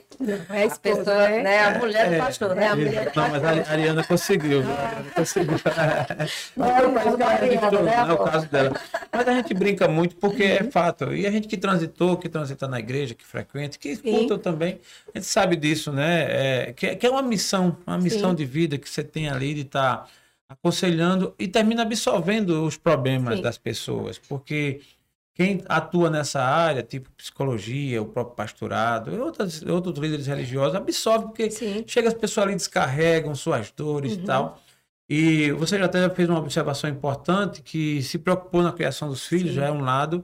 É a pessoa, né? né? A mulher do é, pastor, né? A mulher não, mas a Ariana conseguiu. Ariana conseguiu. Não é o caso dela. Não é o caso dela. Mas a gente brinca muito porque é fato. E a gente que transitou, que transita na igreja, que frequenta, que escuta também, a gente sabe disso, né? É, que, que, é uma missão, uma missão Sim. de vida que você tem ali de estar tá aconselhando e termina absorvendo os problemas Sim. das pessoas, porque quem atua nessa área, tipo psicologia, o próprio pastorado, outros, outros líderes religiosos, absorve, porque Sim. chega as pessoas ali, descarregam suas dores uhum. e tal. E você já até fez uma observação importante que se preocupou na criação dos filhos, Sim. já é um lado,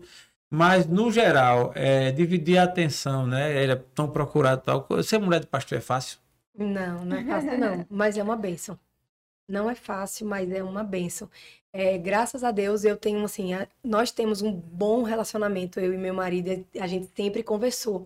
mas no geral, é, dividir a atenção, né? Ele é tão procurado tal. Ser mulher de pastor é fácil? Não, não é fácil, não, mas é uma bênção. Não é fácil, mas é uma benção. É, graças a Deus eu tenho assim, a, nós temos um bom relacionamento, eu e meu marido, a gente sempre conversou.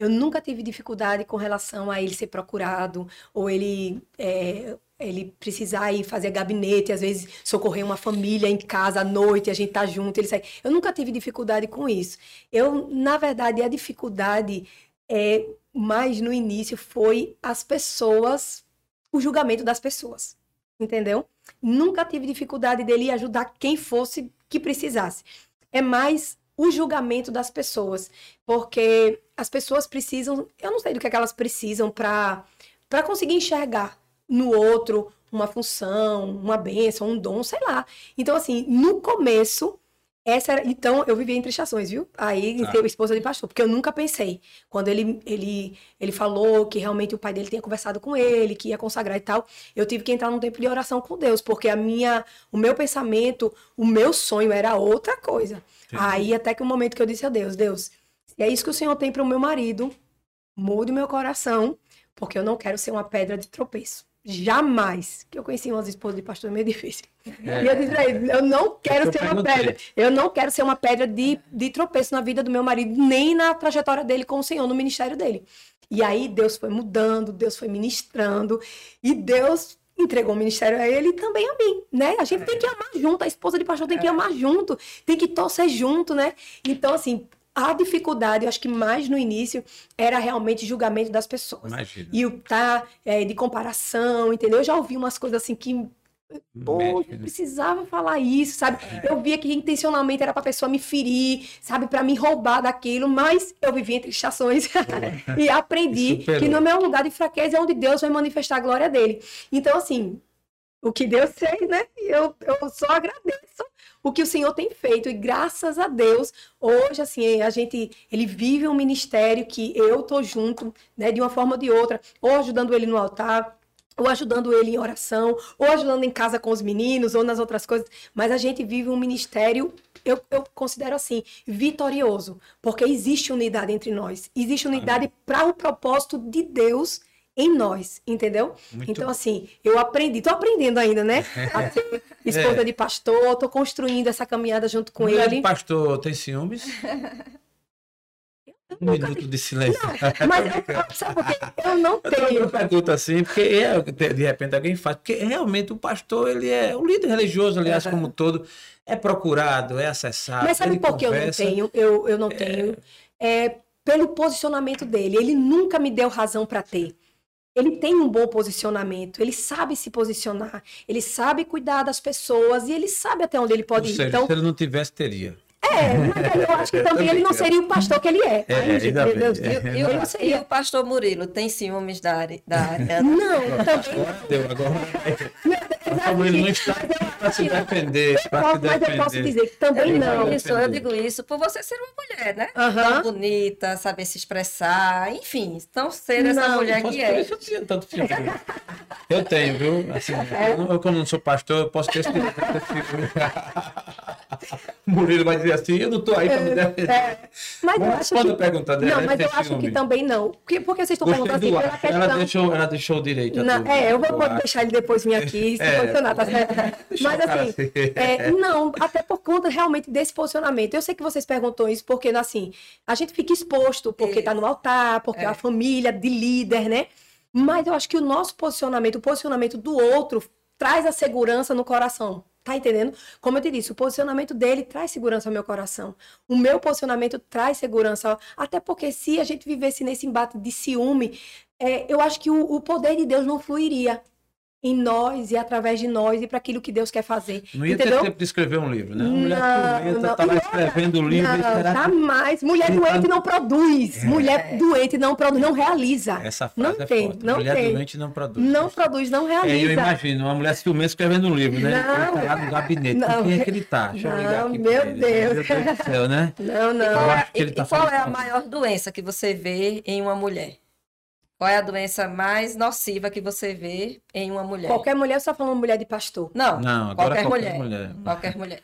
Eu nunca tive dificuldade com relação a ele ser procurado ou ele é, ele precisar ir fazer gabinete, às vezes socorrer uma família em casa à noite, a gente tá junto, ele sai. Eu nunca tive dificuldade com isso. Eu, na verdade, a dificuldade é mais no início foi as pessoas, o julgamento das pessoas. Entendeu? Nunca tive dificuldade dele ajudar quem fosse que precisasse. É mais o julgamento das pessoas, porque as pessoas precisam, eu não sei do que, é que elas precisam para para conseguir enxergar no outro uma função, uma benção, um dom, sei lá. Então assim, no começo essa era, então eu vivia entre estações, viu? Aí ah. ter esposa de pastor, porque eu nunca pensei. Quando ele, ele, ele falou que realmente o pai dele tinha conversado com ele, que ia consagrar e tal, eu tive que entrar num tempo de oração com Deus, porque a minha, o meu pensamento, o meu sonho era outra coisa. Entendi. Aí até que o momento que eu disse a Deus, Deus, se é isso que o Senhor tem para o meu marido, mude meu coração, porque eu não quero ser uma pedra de tropeço. Jamais. Que eu conheci umas esposas de pastor é meio difícil. É. E eu disse pra ele, eu não quero eu ser uma pedra. Eu não quero ser uma pedra de, de tropeço na vida do meu marido, nem na trajetória dele com o Senhor, no ministério dele. E aí Deus foi mudando, Deus foi ministrando, e Deus entregou o ministério a ele e também a mim, né? A gente é. tem que amar junto, a esposa de pastor tem que é. amar junto, tem que torcer junto, né? Então, assim, a dificuldade, eu acho que mais no início, era realmente julgamento das pessoas. Imagina. E o tá é, de comparação, entendeu? Eu já ouvi umas coisas assim que. Pô, eu precisava falar isso, sabe? É. Eu via que intencionalmente era para a pessoa me ferir, sabe? Para me roubar daquilo, mas eu vivi entre estações e aprendi que no meu lugar de fraqueza é onde Deus vai manifestar a glória dele. Então, assim, o que Deus fez, né? Eu, eu só agradeço o que o Senhor tem feito. E graças a Deus, hoje, assim, a gente, ele vive um ministério que eu tô junto, né, de uma forma ou de outra, ou ajudando ele no altar, ou ajudando ele em oração, ou ajudando em casa com os meninos, ou nas outras coisas. Mas a gente vive um ministério, eu, eu considero assim, vitorioso, porque existe unidade entre nós. Existe unidade para o propósito de Deus em nós, entendeu? Muito então, assim, eu aprendi, tô aprendendo ainda, né? A ser esposa é. de pastor, tô construindo essa caminhada junto com Mulher ele. pastor tem ciúmes? Um minuto de silêncio. Não, mas eu, sabe por quê? Eu não tenho. Eu pergunto assim, porque é, de repente alguém faz, porque realmente o pastor, ele é o líder religioso, aliás, como todo, é procurado, é acessado. Mas sabe por que eu não tenho? Eu, eu não é... tenho. É, pelo posicionamento dele. Ele nunca me deu razão para ter ele tem um bom posicionamento, ele sabe se posicionar, ele sabe cuidar das pessoas e ele sabe até onde ele pode Ou ir. então, se ele não tivesse, teria. É, mas eu acho que também ele não seria o pastor que ele é. é meu Deus, eu, eu, eu seria. E o pastor Murilo tem ciúmes da área? Da área? Não, também. Deu, agora. Ele não está para se defender. Mas eu posso dizer que também não. Isso, eu digo isso por você ser uma mulher, né? Uhum. Tão bonita, saber se expressar, enfim, então ser essa não, mulher que é. Isso eu tenho tanto ciúme. Eu tenho, viu? Assim, é. eu, como não sou pastor, eu posso ter esse ciúme. Murilo vai dizer assim, eu não estou aí para me defender. É, mas eu acho que... pergunta dela, Não, mas eu acho que também não. Porque, porque vocês estão perguntando assim, pela questão... Ela deixou, ela deixou direito. Não, é, eu vou deixar ele depois vir aqui se é, posicionar, tá certo? Mas assim, é, não, até por conta realmente desse posicionamento. Eu sei que vocês perguntam isso porque, assim, a gente fica exposto porque está no altar, porque é. a família de líder, né? Mas eu acho que o nosso posicionamento, o posicionamento do outro, traz a segurança no coração. Tá entendendo? Como eu te disse, o posicionamento dele traz segurança ao meu coração. O meu posicionamento traz segurança. Até porque se a gente vivesse nesse embate de ciúme, é, eu acho que o, o poder de Deus não fluiria em nós e através de nós e para aquilo que Deus quer fazer. Não ia entendeu? ter tempo de escrever um livro, né? A mulher não, estava tá escrevendo o livro. Não, jamais. Mulher doente não produz. É. Mulher doente não produz, não realiza. Essa frase não é tem, forte. Não mulher tem. doente não produz. Não produz, não realiza. É, eu imagino, uma mulher ciumenta escrevendo um livro, né? Não. Ele tá lá no gabinete. Não. Com quem é que ele tá? Deixa não, eu ligar aqui meu Deus. Meu Deus do céu, né? Não, não. Que ele tá e qual é a maior doença que você vê em uma mulher? Qual é a doença mais nociva que você vê em uma mulher? Qualquer mulher, você está falando mulher de pastor? Não, Não qualquer, qualquer mulher. mulher. Qualquer mulher.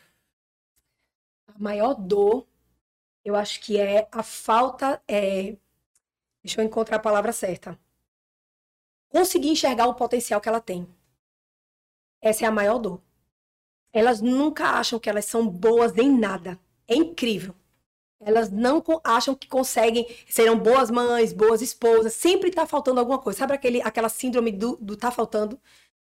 A maior dor, eu acho que é a falta. É... Deixa eu encontrar a palavra certa. Conseguir enxergar o potencial que ela tem. Essa é a maior dor. Elas nunca acham que elas são boas em nada. É incrível. Elas não acham que conseguem, serão boas mães, boas esposas. Sempre está faltando alguma coisa. Sabe aquele, aquela síndrome do, do tá faltando?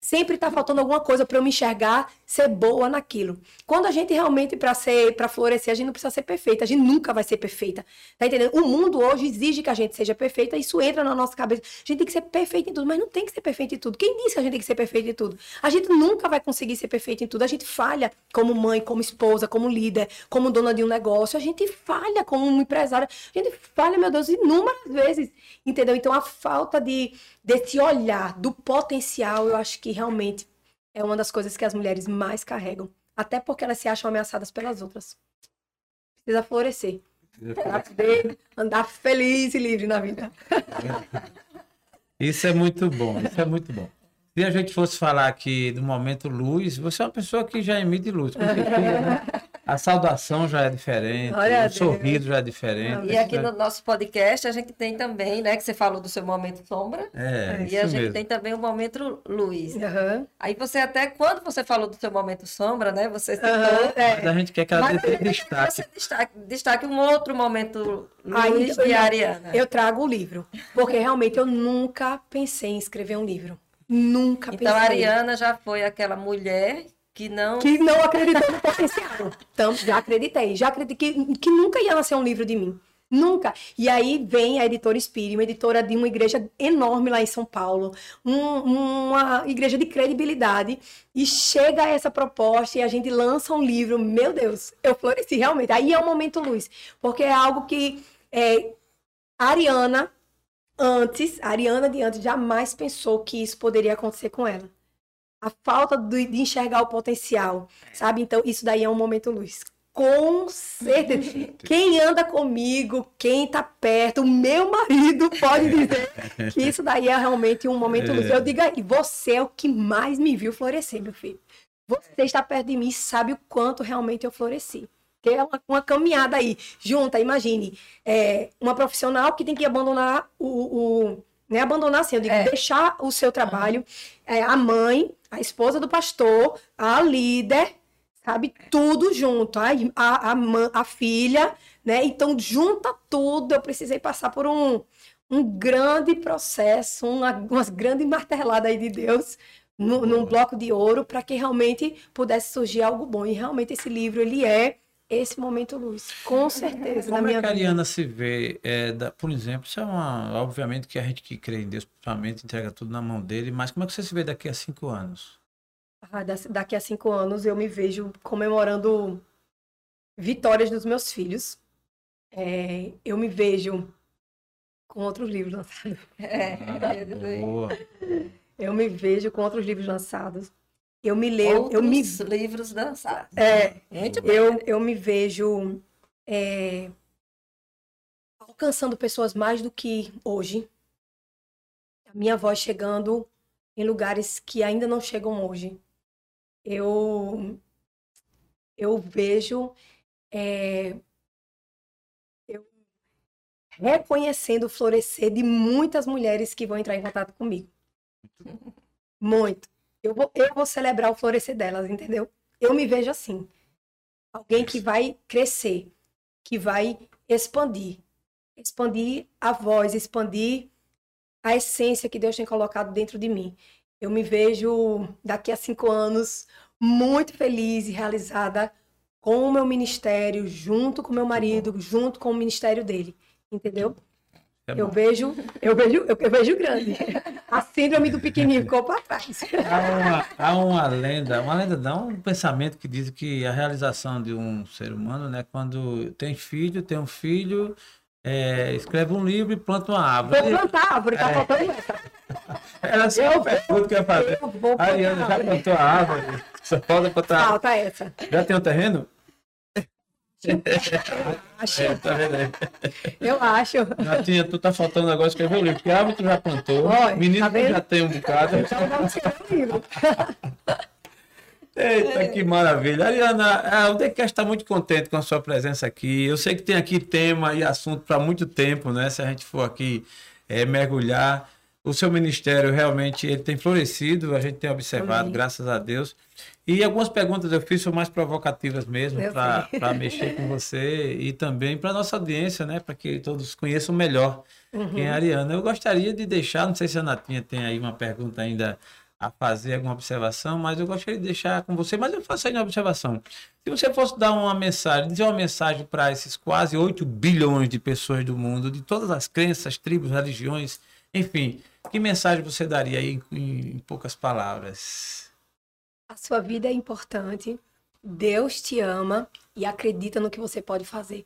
Sempre tá faltando alguma coisa para eu me enxergar, ser boa naquilo. Quando a gente realmente para ser, para florescer, a gente não precisa ser perfeita, a gente nunca vai ser perfeita. Tá entendendo? O mundo hoje exige que a gente seja perfeita, isso entra na nossa cabeça. A gente tem que ser perfeita em tudo, mas não tem que ser perfeita em tudo. Quem disse que a gente tem que ser perfeita em tudo? A gente nunca vai conseguir ser perfeita em tudo. A gente falha como mãe, como esposa, como líder, como dona de um negócio. A gente falha como um empresária. A gente falha, meu Deus, inúmeras vezes. Entendeu? Então a falta de desse olhar do potencial, eu acho que realmente é uma das coisas que as mulheres mais carregam. Até porque elas se acham ameaçadas pelas outras. Precisa florescer. Poder andar feliz e livre na vida. Isso é muito bom, isso é muito bom. Se a gente fosse falar aqui do momento luz, você é uma pessoa que já emite luz, com certeza, né? A saudação já é diferente, Glória a o sorriso já é diferente. E aqui no nosso podcast a gente tem também, né, que você falou do seu momento sombra. É, E a gente mesmo. tem também o momento luz. Aham. Aí você até, quando você falou do seu momento sombra, né, você citou... Aham, é. Mas a gente quer que ela dê destaque. você destaque, destaque um outro momento luz eu- de Ariana. Eu trago o livro. Porque realmente eu nunca pensei em escrever um livro. Nunca Então a pensei. Ariana já foi aquela mulher que não... Que não acreditou no potencial. Então, já acreditei. Já acreditei que, que nunca ia nascer um livro de mim. Nunca. E aí vem a editora Espírito, uma editora de uma igreja enorme lá em São Paulo, um- uma igreja de credibilidade, e chega essa proposta e a gente lança um livro. Meu Deus, eu floresci realmente. Aí é o momento luz, porque é algo que é, a Ariana, antes, a Ariana de antes, jamais pensou que isso poderia acontecer com ela. A falta de, de enxergar o potencial, sabe? Então, isso daí é um momento luz. Com certeza. Quem anda comigo, quem tá perto, o meu marido pode dizer que isso daí é realmente um momento luz. Eu digo aí, você é o que mais me viu florescer, meu filho. Você está perto de mim e sabe o quanto realmente eu floresci. É uma, uma caminhada aí. Junta, imagine, é, uma profissional que tem que abandonar o. o né, abandonar assim, eu digo, É. deixar o seu trabalho, é, a mãe, a esposa do pastor, a líder, sabe? Tudo junto. A, a, a, mã- a filha, né? Então, junta tudo. Eu precisei passar por um, um grande processo, uma, umas grandes marteladas aí de Deus nu- num bloco de ouro para que realmente pudesse surgir algo bom. E realmente esse livro, ele é esse momento luz, com certeza, na Como minha é que a. Ariana se vê? é, da- por exemplo, isso é uma. Obviamente que a gente que crê em Deus, principalmente, entrega tudo na mão dele, mas como é que você se vê daqui a cinco anos? Ah, da- daqui a cinco anos eu me vejo comemorando vitórias dos meus filhos. É, eu me vejo com outros livros lançados. É, boa. Eu me vejo com outros livros lançados. Eu me leio, eu me, Outros livros dançados. é, Muito bem. eu, eu me vejo é, alcançando pessoas mais do que hoje. A minha voz chegando em lugares que ainda não chegam hoje. Eu, eu vejo é, eu reconhecendo o florescer de muitas mulheres que vão entrar em contato comigo. Muito. Eu vou, eu vou celebrar o florescer delas, entendeu? Eu me vejo assim. Alguém que vai crescer, que vai expandir. Expandir a voz, expandir a essência que Deus tem colocado dentro de mim. Eu me vejo daqui a cinco anos muito feliz e realizada com o meu ministério, junto com meu marido, junto com o ministério dele. Entendeu? É Eu vejo, eu vejo, eu, eu vejo grande. A síndrome do pequenininho ficou para trás. Há uma, há uma lenda, uma lenda não, um pensamento que diz que a realização de um ser humano, né, quando tem filho, tem um filho, é, escreve um livro e planta uma árvore. Vou plantar árvore, tá É. faltando essa. Era só uma pergunta que eu ia fazer. Eu A Ariana já plantou a árvore? Só falta plantar. Falta essa. Já tem um terreno? Acho, É, tá vendo aí? eu acho. Natinha, tu tá faltando agora escrever o livro. Que árvore tu já plantou? Olha, Menino tá tu vendo? já tem um bocado. Então vamos tirar o livro. Eita, que maravilha. Ariana, ah, o TechCast está muito contente com a sua presença aqui. Eu sei que tem aqui tema e assunto para muito tempo, né? Se a gente for aqui eh, mergulhar. O seu ministério realmente ele tem florescido, a gente tem observado, Amém. graças a Deus. E algumas perguntas eu fiz são mais provocativas mesmo, para mexer com você e também para nossa audiência, né? Para que todos conheçam melhor Uhum. quem é a Ariana. Eu gostaria de deixar, não sei se a Natinha tem aí uma pergunta ainda a fazer alguma observação, mas eu gostaria de deixar com você, mas eu faço aí uma observação. Se você fosse dar uma mensagem, dizer uma mensagem para esses quase 8 bilhões de pessoas do mundo, de todas as crenças, tribos, religiões, enfim, que mensagem você daria aí em, em poucas palavras? A sua vida é importante. Deus te ama e acredita no que você pode fazer.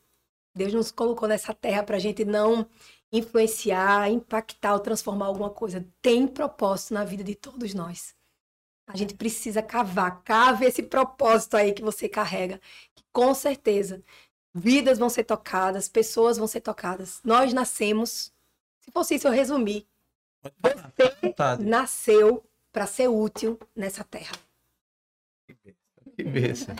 Deus nos colocou nessa terra para a gente não influenciar, impactar ou transformar alguma coisa. Tem propósito na vida de todos nós. A gente precisa cavar, cave esse propósito aí que você carrega. Que com certeza, vidas vão ser tocadas, pessoas vão ser tocadas. Nós nascemos, se fosse isso eu resumir, você nasceu para ser útil nessa terra. Que bênção.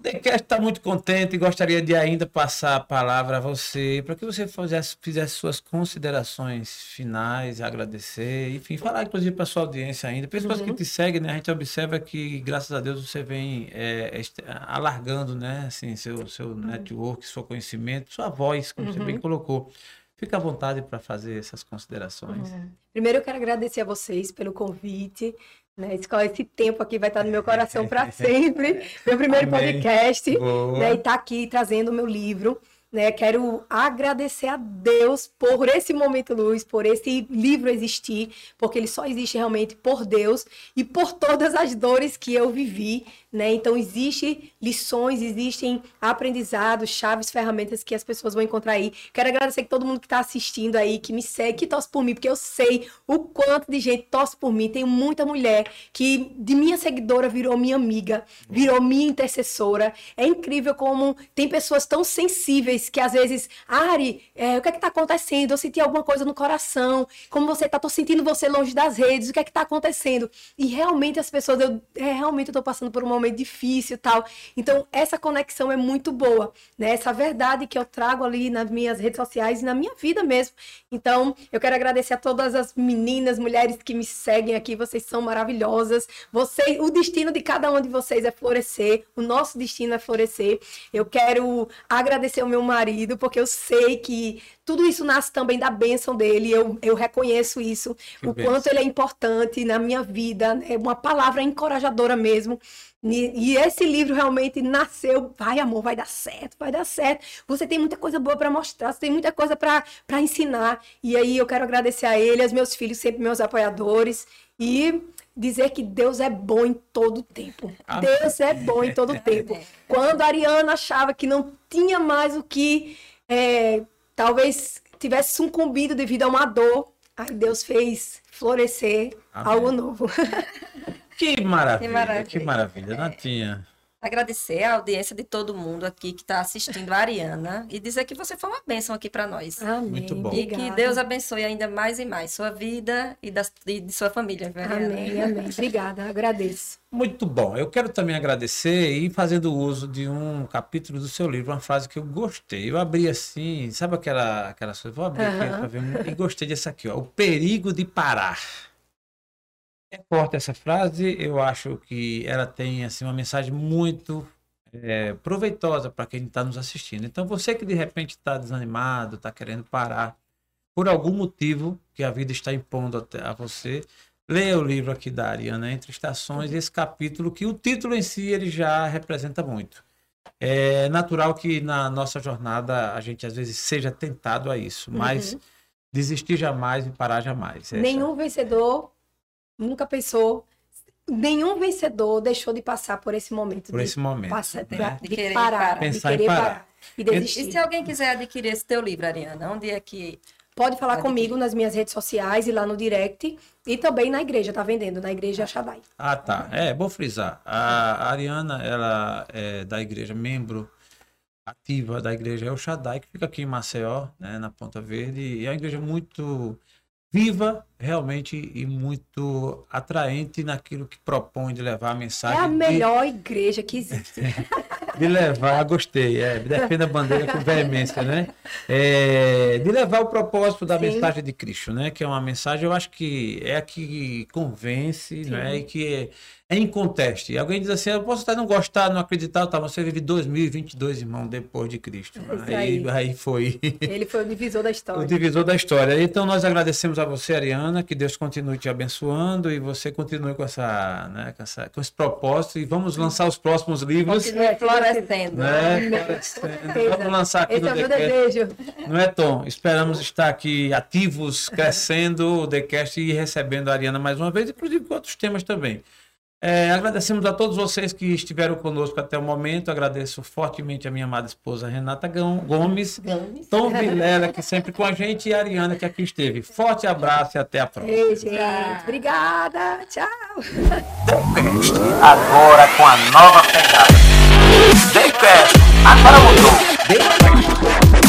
Decast está muito contente e gostaria de ainda passar a palavra a você para que você fizesse, fizesse suas considerações finais, agradecer, enfim, falar inclusive para sua audiência ainda. Pessoas uhum. que te seguem, né? A gente observa que, graças a Deus, você vem é, alargando, né? Assim, seu, seu uhum. network, seu conhecimento, sua voz, como uhum. você bem uhum. colocou. Fica à vontade para fazer essas considerações. Uhum. Primeiro, eu quero agradecer a vocês pelo convite. Né? Esse tempo aqui vai estar no meu coração para sempre. Meu primeiro Amém. podcast. Né? E tá aqui trazendo o meu livro. Né? Quero agradecer a Deus por esse momento luz, por esse livro existir, porque ele só existe realmente por Deus e por todas as dores que eu vivi, né? Então existem lições, existem aprendizados, chaves, ferramentas que as pessoas vão encontrar aí. Quero agradecer a todo mundo que está assistindo aí, que me segue, que torce por mim, porque eu sei o quanto de gente torce por mim. Tem muita mulher que de minha seguidora virou minha amiga, virou minha intercessora. É incrível como tem pessoas tão sensíveis que às vezes, Ari, é, o que é que tá acontecendo? Eu senti alguma coisa no coração. Como você tá? Tô sentindo você longe das redes. O que é que tá acontecendo? E realmente as pessoas, eu é, realmente tô passando por um momento difícil tal. Então, essa conexão é muito boa, né? Essa verdade que eu trago ali nas minhas redes sociais e na minha vida mesmo. Então, eu quero agradecer a todas as meninas, mulheres que me seguem aqui. Vocês são maravilhosas. Vocês, o destino de cada um de vocês é florescer. O nosso destino é florescer. Eu quero agradecer o meu marido, porque eu sei que tudo isso nasce também da bênção dele. Eu, eu reconheço isso, que o bênção. quanto ele é importante na minha vida. É uma palavra encorajadora mesmo. E esse livro realmente nasceu, vai amor, vai dar certo, vai dar certo. Você tem muita coisa boa para mostrar, você tem muita coisa para ensinar. E aí eu quero agradecer a ele, aos meus filhos, sempre meus apoiadores e dizer que Deus é bom em todo tempo. Amém. Deus é bom em todo tempo. Quando a Ariana achava que não tinha mais o que é, talvez tivesse sucumbido devido a uma dor, aí Deus fez florescer Amém. algo novo. Que maravilha, que maravilha, que maravilha. Natinha. Agradecer a audiência de todo mundo aqui que está assistindo a Ariana e dizer que você foi uma bênção aqui para nós. Amém. Muito bom. E que Deus abençoe ainda mais e mais sua vida e, da, e de sua família. Amém, amém. Obrigada, agradeço. Muito bom. Eu quero também agradecer e fazendo uso de um capítulo do seu livro, uma frase que eu gostei. Eu abri assim, sabe aquela, aquela coisa? Vou abrir aqui para ver. E gostei dessa aqui, ó. O perigo de parar. É forte essa frase, eu acho que ela tem assim, uma mensagem muito é, proveitosa para quem está nos assistindo. Então, você que de repente está desanimado, está querendo parar, por algum motivo que a vida está impondo a você, leia o livro aqui da Ariana, Entre Estações, esse capítulo, que o título em si ele já representa muito. É natural que na nossa jornada a gente às vezes seja tentado a isso, mas uhum. desistir jamais e parar jamais. Essa... Nenhum vencedor nunca pensou. Nenhum vencedor deixou de passar por esse momento. Por esse momento. Passar, né? de, de, de parar, Pensar de querer parar. parar. E, desistir. e se alguém quiser adquirir esse teu livro, Ariana, onde é que. Pode falar comigo nas minhas redes sociais e lá no direct. E também na igreja, tá vendendo, na igreja Shaddai. Ah, tá. É, vou frisar. A Ariana, ela é da igreja, membro ativa da igreja é o Shaddai, que fica aqui em Maceió, né, na Ponta Verde. E é uma igreja muito viva realmente e muito atraente naquilo que propõe de levar a mensagem. É a melhor de... igreja que existe. de levar, gostei, é, defenda a bandeira com veemência, né? É, de levar o propósito da Sim. mensagem de Cristo, né? Que é uma mensagem, eu acho que é a que convence, né? E que é, é inconteste. Alguém diz assim, eu posso até não gostar, não acreditar, tá, você vive 2022, irmão, depois de Cristo. É aí, aí foi. Ele foi o divisor da história. O divisor da história. Então nós agradecemos a você, Ariana, que Deus continue te abençoando e você continue com essa, né, com, essa, com esse propósito e vamos lançar os próximos livros. Continue florescendo. Né? florescendo. Vamos lançar aqui Esse no é desejo. Não é, Tom? Esperamos estar aqui ativos, crescendo o TheCast e recebendo a Ariana mais uma vez, inclusive com outros temas também. É, agradecemos a todos vocês que estiveram conosco até o momento. Agradeço fortemente a minha amada esposa Renata Gomes, Gomes. Tom Vilela, que sempre com a gente, e a Ariana, que aqui esteve. Forte abraço e até a próxima. Ei, gente. Obrigada. Tchau. agora com a nova pegada. Daycast, agora mudou.